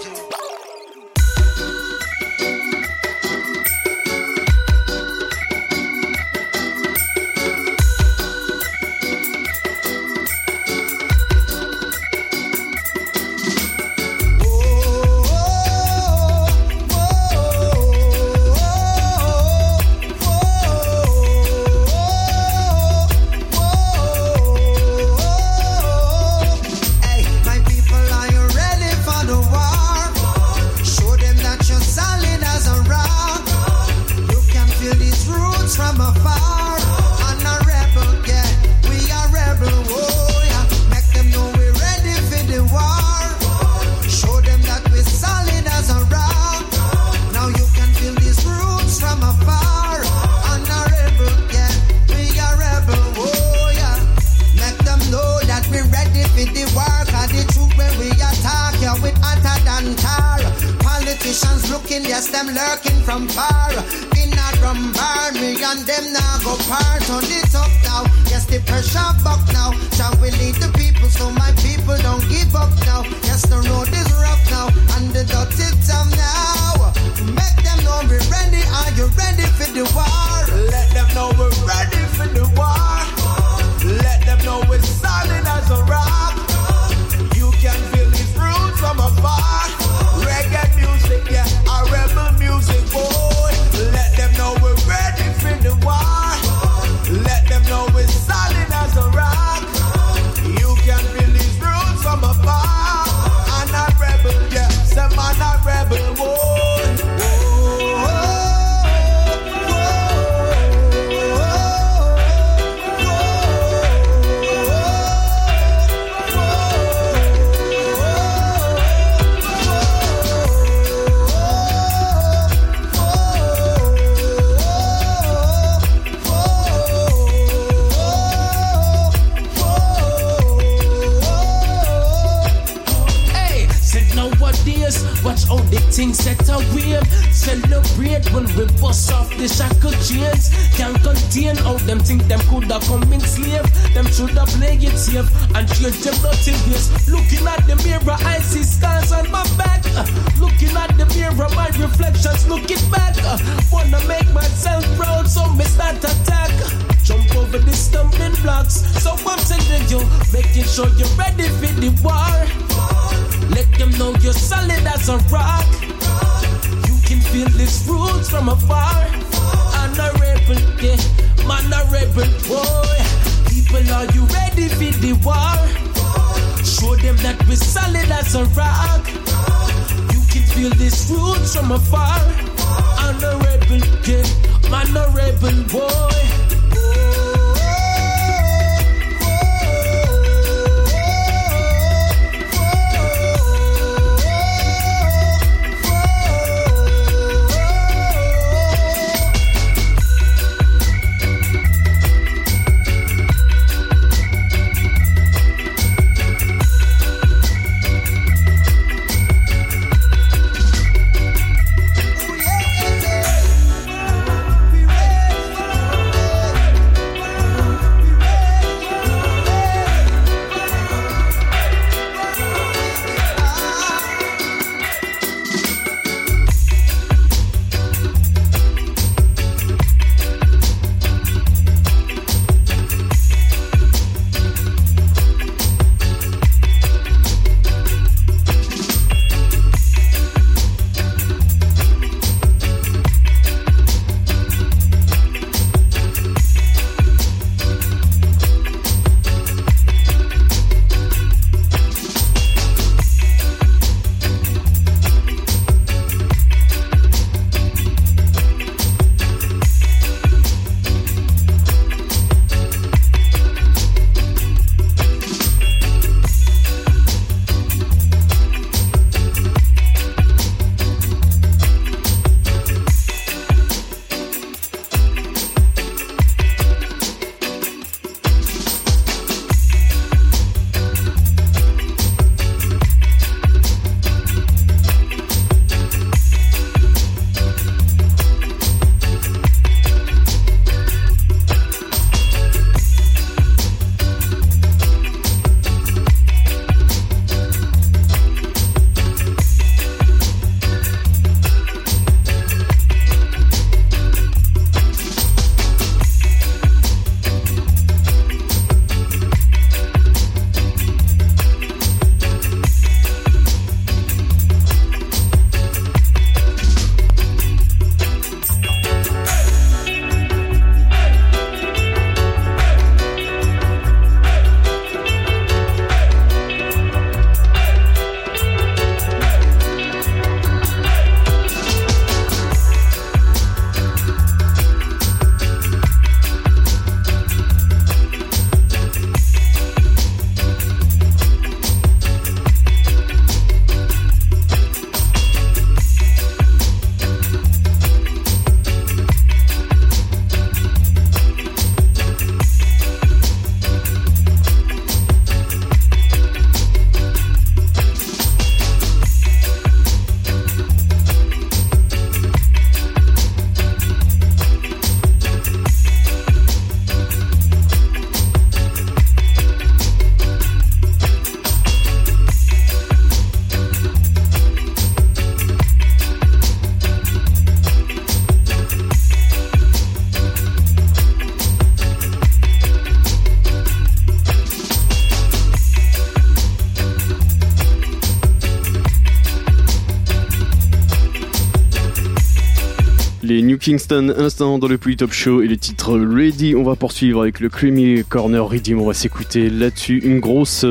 Kingston, instant dans le Top Show et le titre Ready. On va poursuivre avec le Creamy Corner Ready. On va s'écouter là-dessus une grosse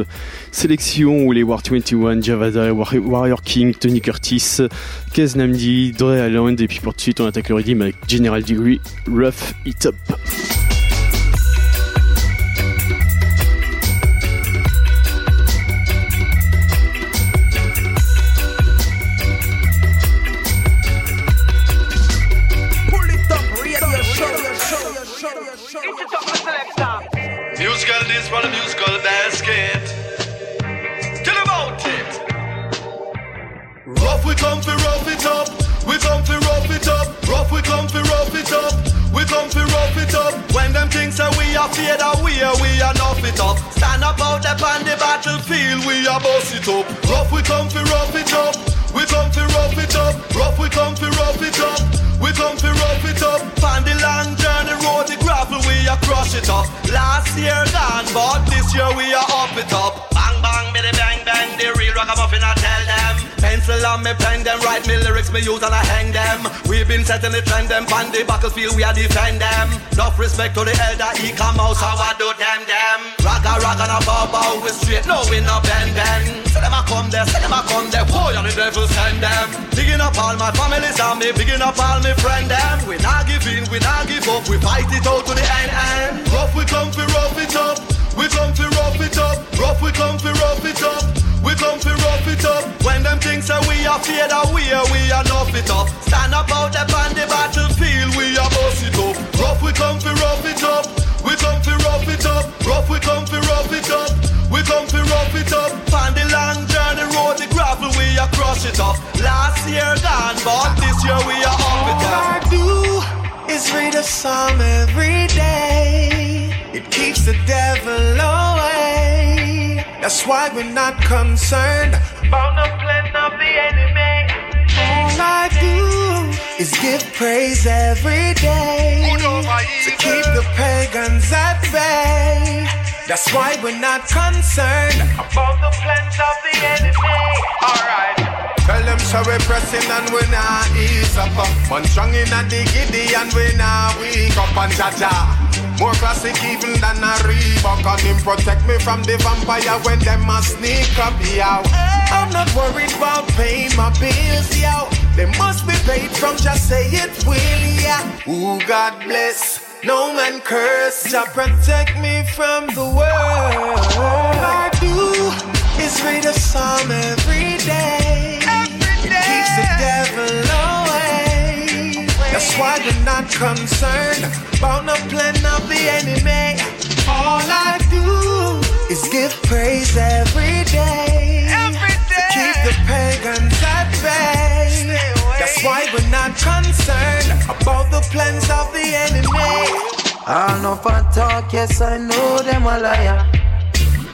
sélection où les War 21, Javada, Warrior King, Tony Curtis, Kez Namdi, Dre Island. Et puis pour de suite, on attaque le Ready avec General Degree, Rough It Up. Me pen them, write me lyrics me use and I hang them. We've been setting the trend them, on the battlefield we are defend them. Enough respect to the elder, he come out, how I do them them. Raga raga na bow bow, we straight, no we no bend bend. Say them a come there, say them a come there, boy and the devil send them. Bigging up all my family's and me, bigging up all my friend them. We not give in, we not give up, we fight it out to the end end. Rough we come for rough it up, we come for rough it up, rough we come for rough it up. We come fi rough it up. When them things say we are fear that we are, we are nuff it up. Stand up out there on the battlefield, we are boss it up. Rough we come fi rough it up. We come fi rough it up. Rough we come fi rough it up. We come fi rough it up. On the long journey road, the gravel we are crush it up. Last year gone, but this year we are up it up. All I do is read a psalm every day. It keeps the devil away. That's why we're not concerned about the plan of the enemy. All I do is give praise every day to keep the pagans at bay. That's why we're not concerned about the plans of the enemy. Alright. Tell them so we pressing and we not ease up. Man strong in a giddy and we not weak up and jaja. More classic even than a Reebok And him protect me from the vampire when them a sneak up, yo I'm not worried about paying my bills, yo They must be paid from just say it will, yeah Ooh, God bless no man curse, Jah protect me from the world. All I do is read a psalm every day. That's why we're not concerned about no plan of the enemy. All I do is give praise every day. Every day. To keep the pagans at bay. That's why we're not concerned about the plans of the enemy. All no for talk, yes I know them a liar.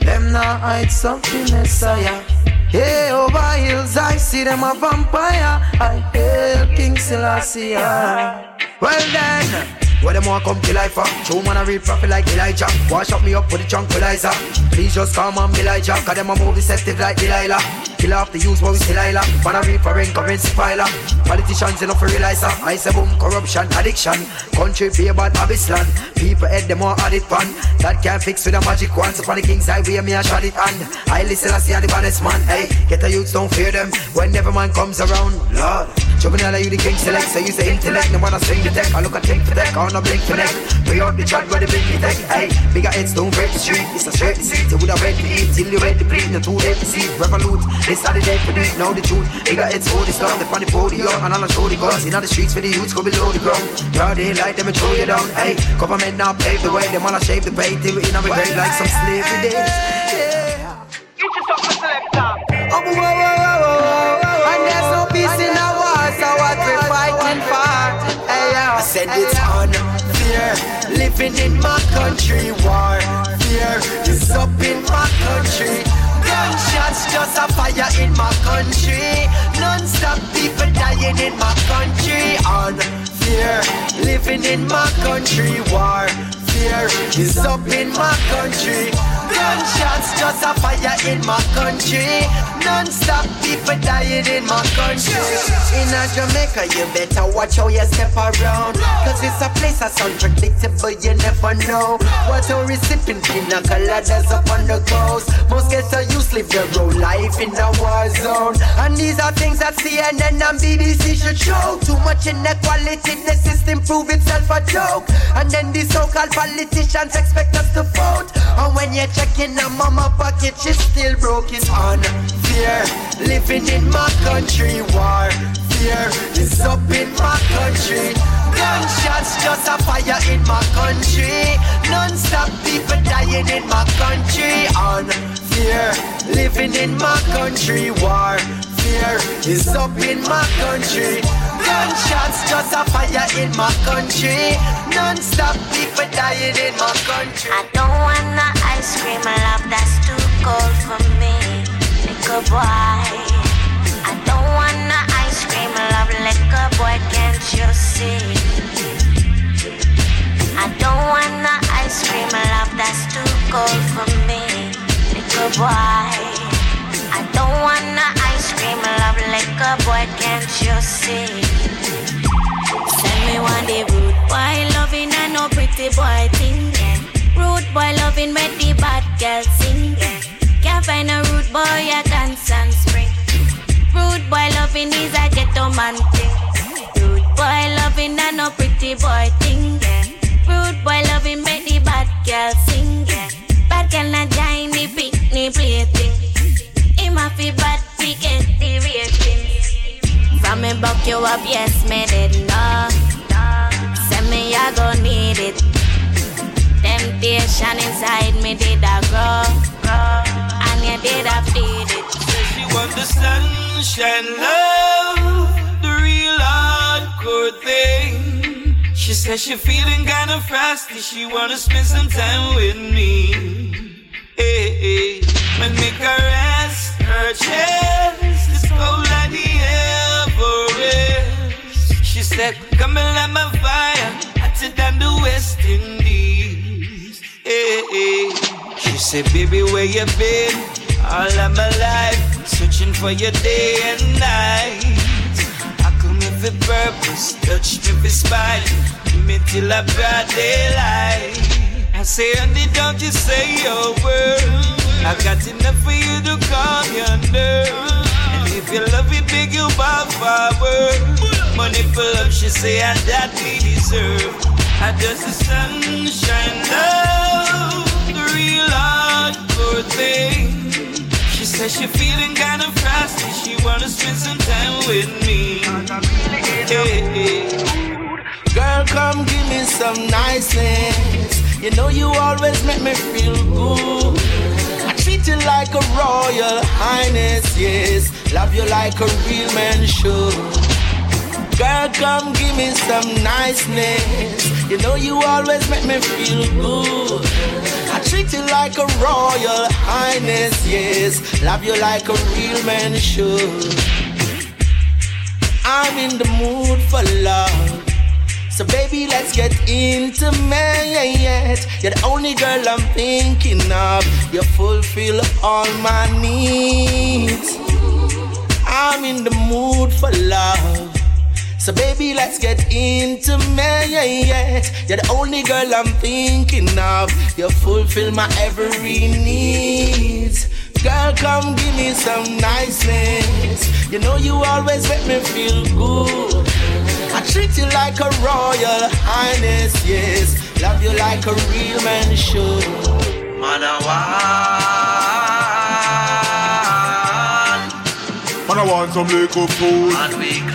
Them not hide something Messiah. Hey, over hills I see them a vampire. I hail King Selassie. Well then. Where them want come to life for? True man, I read prophet like Elijah. Wash up me up with the tranquilizer. Please just come on, Elijah. Cause them a move deceptive like Delilah. Kill off the use, but we still Delilah. Man, I read for currency filer. Politicians enough for realize. I say boom, corruption, addiction. Country pay about Abisland. People head them more added pan. That can't fix with a magic wand. So for the king's highway, me a shot it hand. I listen, I see the baddest man. Hey, get the youths, don't fear them. Whenever man comes around, Lord. Juvenile, you the king select. So you say intellect, no wanna swing the deck. I look at take for deck, on a blink for neck. Pay out the chat where the big tech. Hey, bigger heads don't break the street. It's a straight deceit. You would have read the eat till you read the bleed. No too late to see. Revolute. They started dead for it. Now the truth. Bigger heads hold the stuff. They on the podium and all I show the guns. In all the streets for the youths go below the ground. Broad daylight, them and throw you down. Hey, government now pave the way. Them all I shave the pay till we in our grave like some slavery days. Yeah. You just talk to selector. Oh, whoa, whoa, whoa, whoa, Hey, yo. I said it's unfair living in my country. War, fear is up in my country. Gunshots just a fire in my country. Non-stop people dying in my country. Unfair living in my country. War, fear is up in my country. Gunshots just a fire in my country. Non-stop people dying in my country. In a Jamaica, you better watch how you step around. Cause it's a place that's unpredictable, you never know. What a recipient, pina coladas up on the coast. Most ghetto youth live their whole life in a war zone. And these are things that CNN and BBC should show. Too much inequality, the system prove itself a joke. And then these so-called politicians expect us to vote. And when you're checking a mama pocket, she's still broke. It's unfair. Living in my country, war. Fear is up in my country. Gunshots just a fire in my country. Non-stop people dying in my country. Unfair. Living in my country, war. Fear is up in my country. Gunshots just a fire in my country. Non-stop people dying in my country. I don't want no ice cream, love that's too cold for me. Liquor boy. I don't want no ice cream, love liquor boy, can't you see? I don't want no ice cream, love that's too cold for me. Liquor boy. I don't want no ice cream, love liquor boy, can't you see? Send me one day rude boy loving and no pretty boy thing. Yeah. Rude boy loving make the bad girl sing. Yeah. Can't find a rude boy a dance and spring. Rude boy loving is a ghetto man thing. Rude boy loving and no pretty boy thing. Yeah. Rude boy loving make the bad girl sing. Yeah. Bad girl not join the picnic plaything. Him a fi bad fi get the rating. From me buck you up, yes me did know. Send me I gon' need it. Temptation inside me did I grow, grow, and did I feed it. She want the sunshine love, the real hardcore thing. She says she feeling kinda frosty, she wanna spend some time with me. Hey, hey. Let me caress her chest, it's cold like the Everest. She said, come and light my fire, hotter than the West Indies. Hey, hey. She said, baby, where you been? All of my life, searching for you day and night. I come here for purpose, touch me for spite, me till I brought daylight. I say, honey, don't you say your word. I got enough for you to calm your. And if you love it big, you bow forward. Money for love, she say, and that we deserve. I just the sunshine love, oh, the real hardcore thing. Says she feeling kind of frosty, she wanna spend some time with me. Hey. Girl, come give me some niceness. You know you always make me feel good. I treat you like a royal highness, yes. Love you like a real man should. Girl, come give me some niceness. You know you always make me feel good. Treat you like a royal highness, yes. Love you like a real man should. I'm in the mood for love. So baby, let's get into intimate. You're the only girl I'm thinking of. You fulfill all my needs. I'm in the mood for love. So baby, let's get into me intimate. You're the only girl I'm thinking of. You fulfill my every need. Girl, come give me some niceness. You know you always make me feel good. I treat you like a royal highness, yes. Love you like a real man should. Man, Man, I want some liquor food. And we can.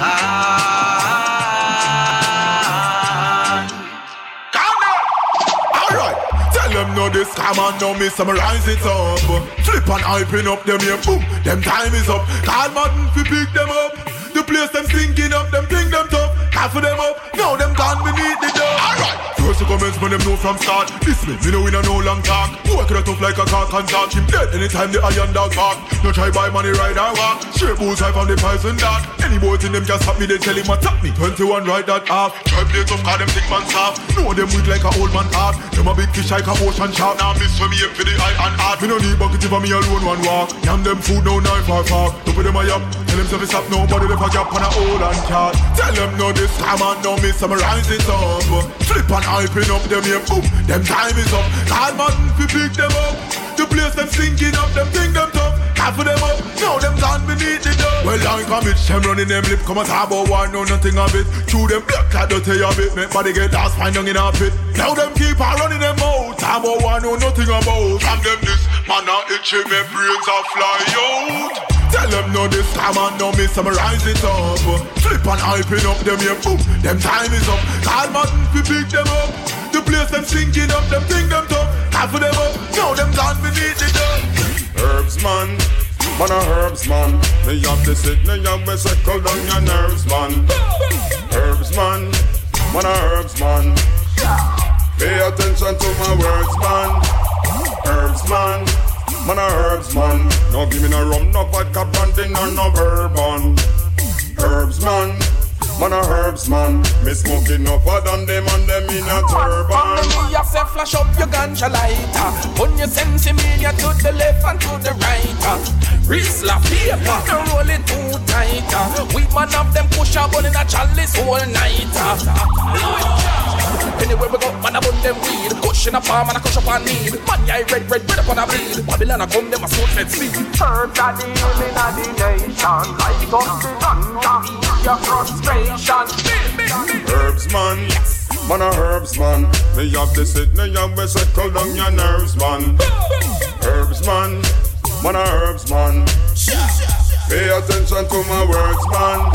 Alright, tell them no this come on, no me summarize it up. Flip and hyping up them here, boom, them time is up. Call Madden fi pick them up. The place them stinking up, them think them tough. Half of them up, now them gone beneath the door. Alright, You commence when them know from start. This me, me know we no no long talk. Work it tough like a car and talk. Him dead anytime the iron dog bark. No try buy money ride or walk. Straight bullseye from the poison dart. Any boy in them just stop me, they tell him attack me. 21 ride that half. Drive blades up, call them thick man soft. No them weak like a old man heart. Them a big fish like a ocean shark. Now miss for me aim for the eye and heart. Me no need bucket if me alone one walk. Yam them food no knife or fork. Don't them a yap. Tell them to stop nobody a gap on a hole and chart. Tell them no this time and no miss. I'ma rise it up. Flip and hyping up them here. Boom. Them time is up. Call Madden fi pick them up. The place them sinking up. Them think them tough. Cover them up. Now them gone beneath the dirt. Well, like a bitch, them running them lip. Come and talk about war, know nothing of it. Chew them black, I tell you a bit. Make body get lost, find young in a pit. Now them keep on running them out. Talk about war, know nothing about. From them this, man, I itchy, me brains are fly out. Tell them no this time and no I'ma rise it up. Flip and hyping up them here, boom, them time is up. Call Madden fi pick them up. The place them sinking up, them think them tough. Cover them up, now them gone beneath the dirt. Herbs man, man a herbs man. Me have the sick, me have the circle down your nerves man. Herbs man, man a herbs man. Pay attention to my words man. Herbs man, man a herbs man. No give me no rum, no vodka, brandy, no no bourbon. Herbs man. Man a herbs man, me smoking up than them and them in a turban. Family, I say flash up your ganja lighter. When you sensimania to the left and to the right. Rizla paper, don't roll it too tight. We man have them push up on in a chalice all night. Anywhere we go, man, I bun them weed. Kush in a farm and I kush up on need. Man, yeah, red, red, red up on a bleed. Babylon, I come, them a smoke fed sleep. Herbs are the healing of the nation. Light up the ganja, your frustration. Herbs man, man a herbs man. Me have the sick, me have the circle down your nerves man. Herbs man, man a herbs man. Pay attention to my words man.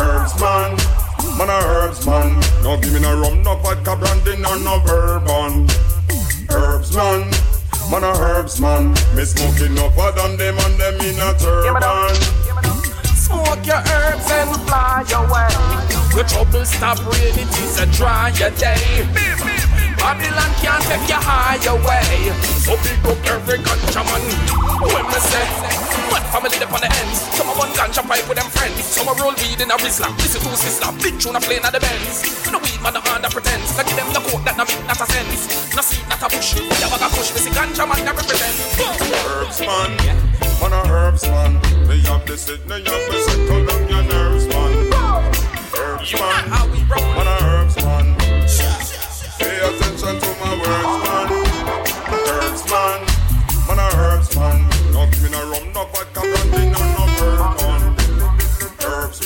Herbs man, man a herbs man. No give me no rum, no vodka, brandy, no no bourbon. Herbs man, man a herbs man. Me smoking up than them and them in a turban. Smoke your herbs and fly away. Your trouble stop rain, it is a dry day. Babylon can't take you high away. So pick up every ganja man. When me say, one family up on the ends. Some of one ganja pipe with them friends. Some a roll weed in a Rizla. Listen to sister, big tune a playing at the Benz. No weed man, no under pretense. Now give them the quote that no make not a sense. No seed, not a bush. Yeah, bag a push. This is ganja man that represent. Herbs man, man a herbs man. Me have the sick, me have the circle down your nerves man. Herbs man, man a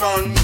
man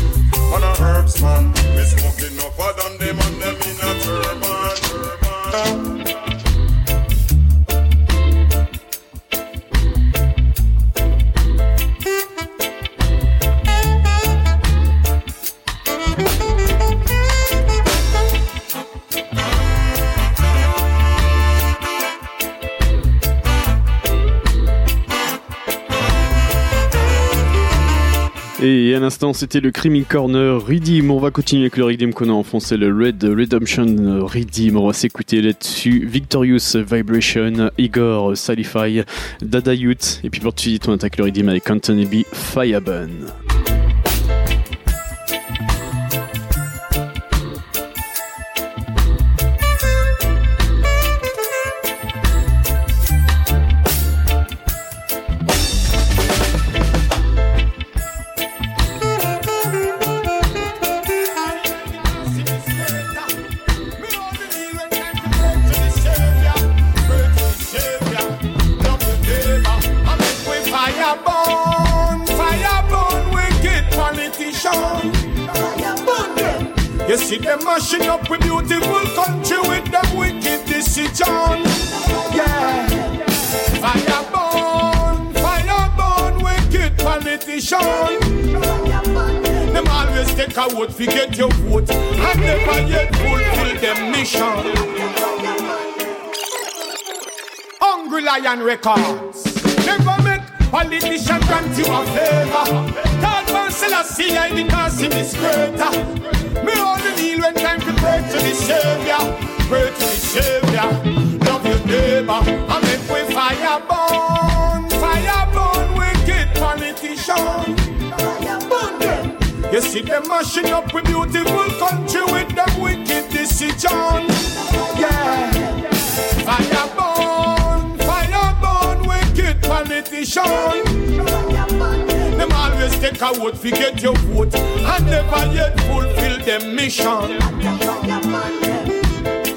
l'instant, c'était le Creamy Corner Redeem. On va continuer avec le Redeem qu'on a enfoncé, le Red Redemption Redeem. On va s'écouter là-dessus Victorious Vibration, Igor Salify, Dada Youth. Et puis pour tout de suite, on attaque le Redeem avec Anthony B. Fireburn. See them mashing up with beautiful country with them wicked decision. Yeah. Fire burn, fire burn, wicked politician. Them always take a vote, forget your vote, and never yet fulfill them mission. Hungry Lion Records. Never make politician grant you a favor. Man Selassie, I because him is greater. Me only deal children time to pray to the Savior, pray to the Savior. Love your neighbor, and make we fire burn, fire burn, wicked politician. You see them mashing up with beautiful country with them wicked decision. Yeah, fire burn, fire burn, wicked politician. Them take a vote to get your vote and never yet fulfill them mission.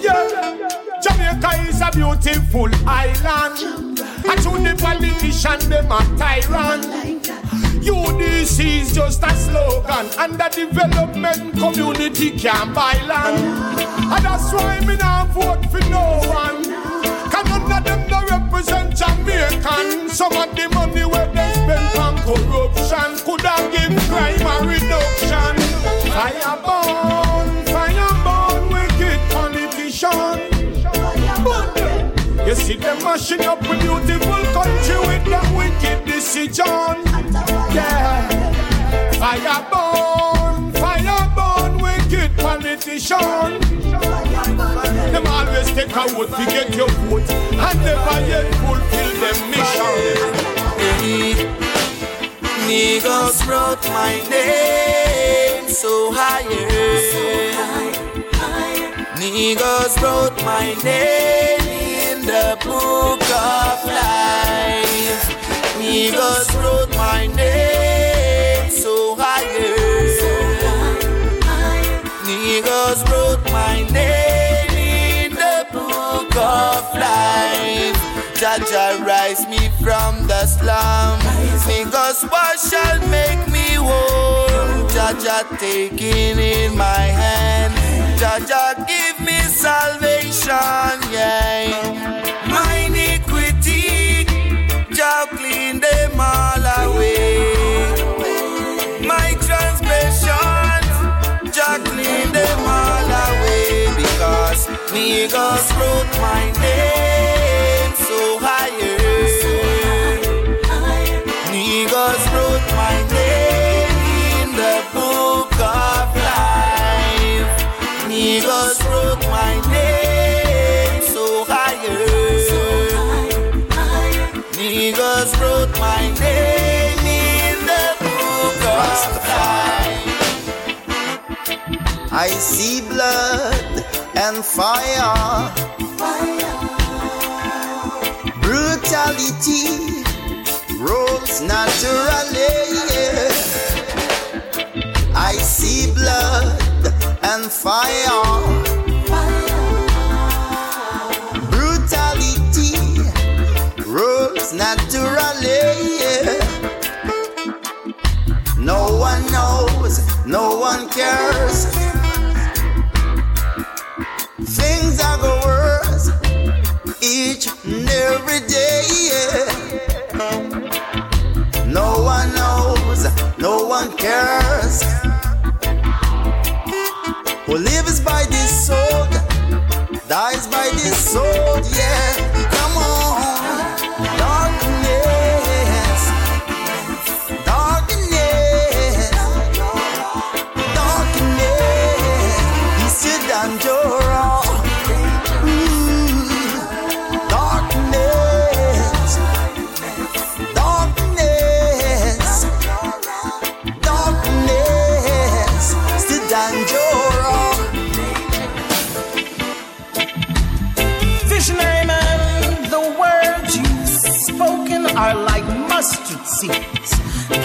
Yeah, Jamaica is a beautiful island. I told the politician them a tyrant. UDC is just a slogan, and the development community can't buy land. And that's why me not vote for no one. Cause none of them no represent Jamaican. Some of the money where spend on corruption could have give crime a reduction. Fire burn, fire burn, wicked politician. You see them mashing up a beautiful country with them wicked decision. Yeah. Fire burn, fire burn, wicked politician. Them always take a vote to get your vote and never yet fulfill them mission. Niggas wrote my name so higher. Niggas wrote my name in the book of life. Niggas wrote my name so higher. Niggas wrote my name in the book of life. Jaja rise me from the slum. Niggas, what shall make me whole? Jaja taking in my hand. Jaja give me salvation, yeah. My iniquity, Jah clean them all away. My transgressions, Jah clean them all away. Because niggas wrote my name so higher. Niggas wrote my name in the book of life. I see blood and fire. Brutality rolls naturally. I see blood and fire. Rolls naturally. No one knows, no one cares. Things are go worse each and every day. No one knows, no one cares. Who lives by this sword dies by this sword, yeah.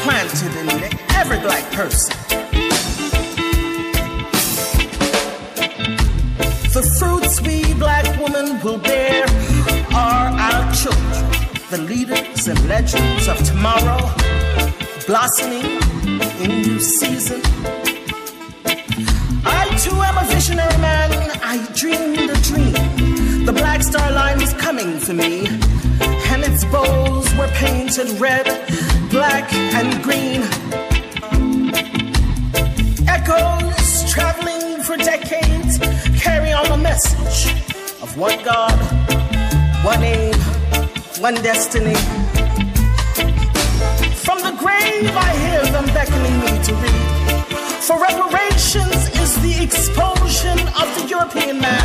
Planted in every black person. The fruits we black women will bear are our children, the leaders and legends of tomorrow, blossoming in new season. I too am a visionary man. I dreamed a dream. The black star line was coming for me, and its bowls were painted red, black, and green. Echoes traveling for decades carry on the message of one God, one aim, one destiny. From the grave, I hear them beckoning me to read. For reparations is the exposure of the European man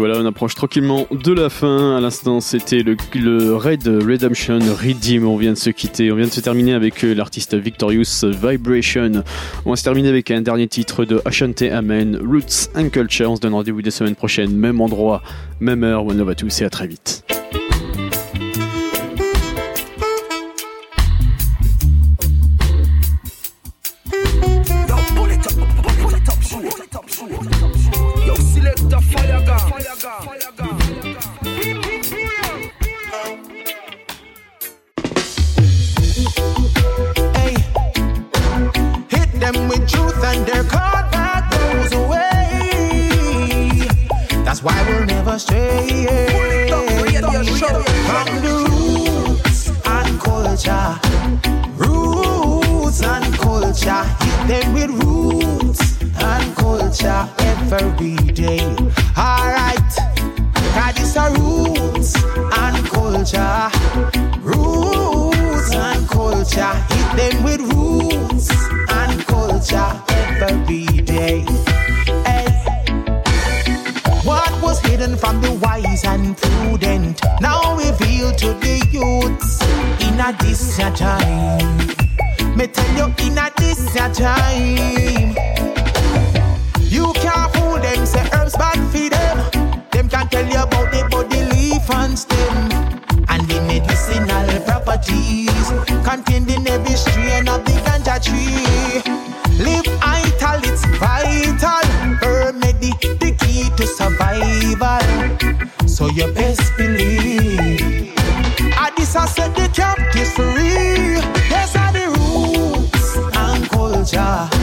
voilà, on approche tranquillement de la fin. À l'instant, c'était le, Red Redemption Redeem. On vient de se quitter. On vient de se terminer avec euh, l'artiste Victorious Vibration. On va se terminer avec un dernier titre de Ashante Amen, Roots and Culture. On se donne rendez-vous des semaines prochaines, même endroit, même heure. One love à tous et à très vite. We'll never stray. From the roots and culture, roots and culture. Hit them with roots and culture every day. Alright, cause it's a roots and culture. Roots and culture. Hit them with roots and culture every day. Hidden from the wise and prudent now revealed to the youths in a this time. Me tell you in a this time. You can't fool them, say herbs bad for them. Them can tell you about the body leaf and stem and the medicinal properties contained in every strain of the ganja tree. Live you best believe. I this I set the captives free. Yes, are the roots and culture.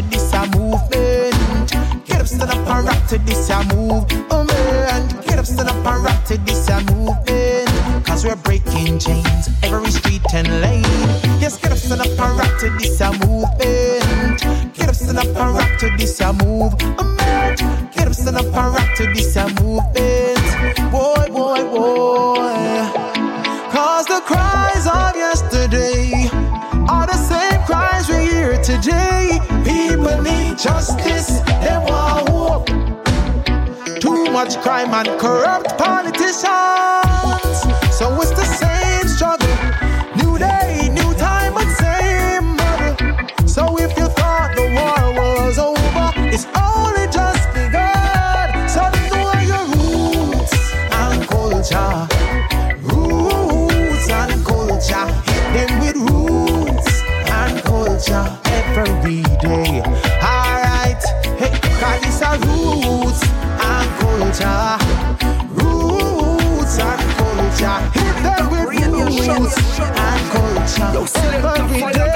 To this a movement. Get up, stand up and rock to this a move. Man, get up, stand up and rock to this a movement. Cause we're breaking chains every street and lane. Yes, get up, stand up and rock to this a movement. Get up, stand up and rock to this a move. Man, get up, stand up and rock to this a movement. Boy, boy, boy. Cause the cries of yesterday are the same cries we hear today. People need justice, they want hope. Too much crime and corrupt politicians. So it's the Yo, select a fire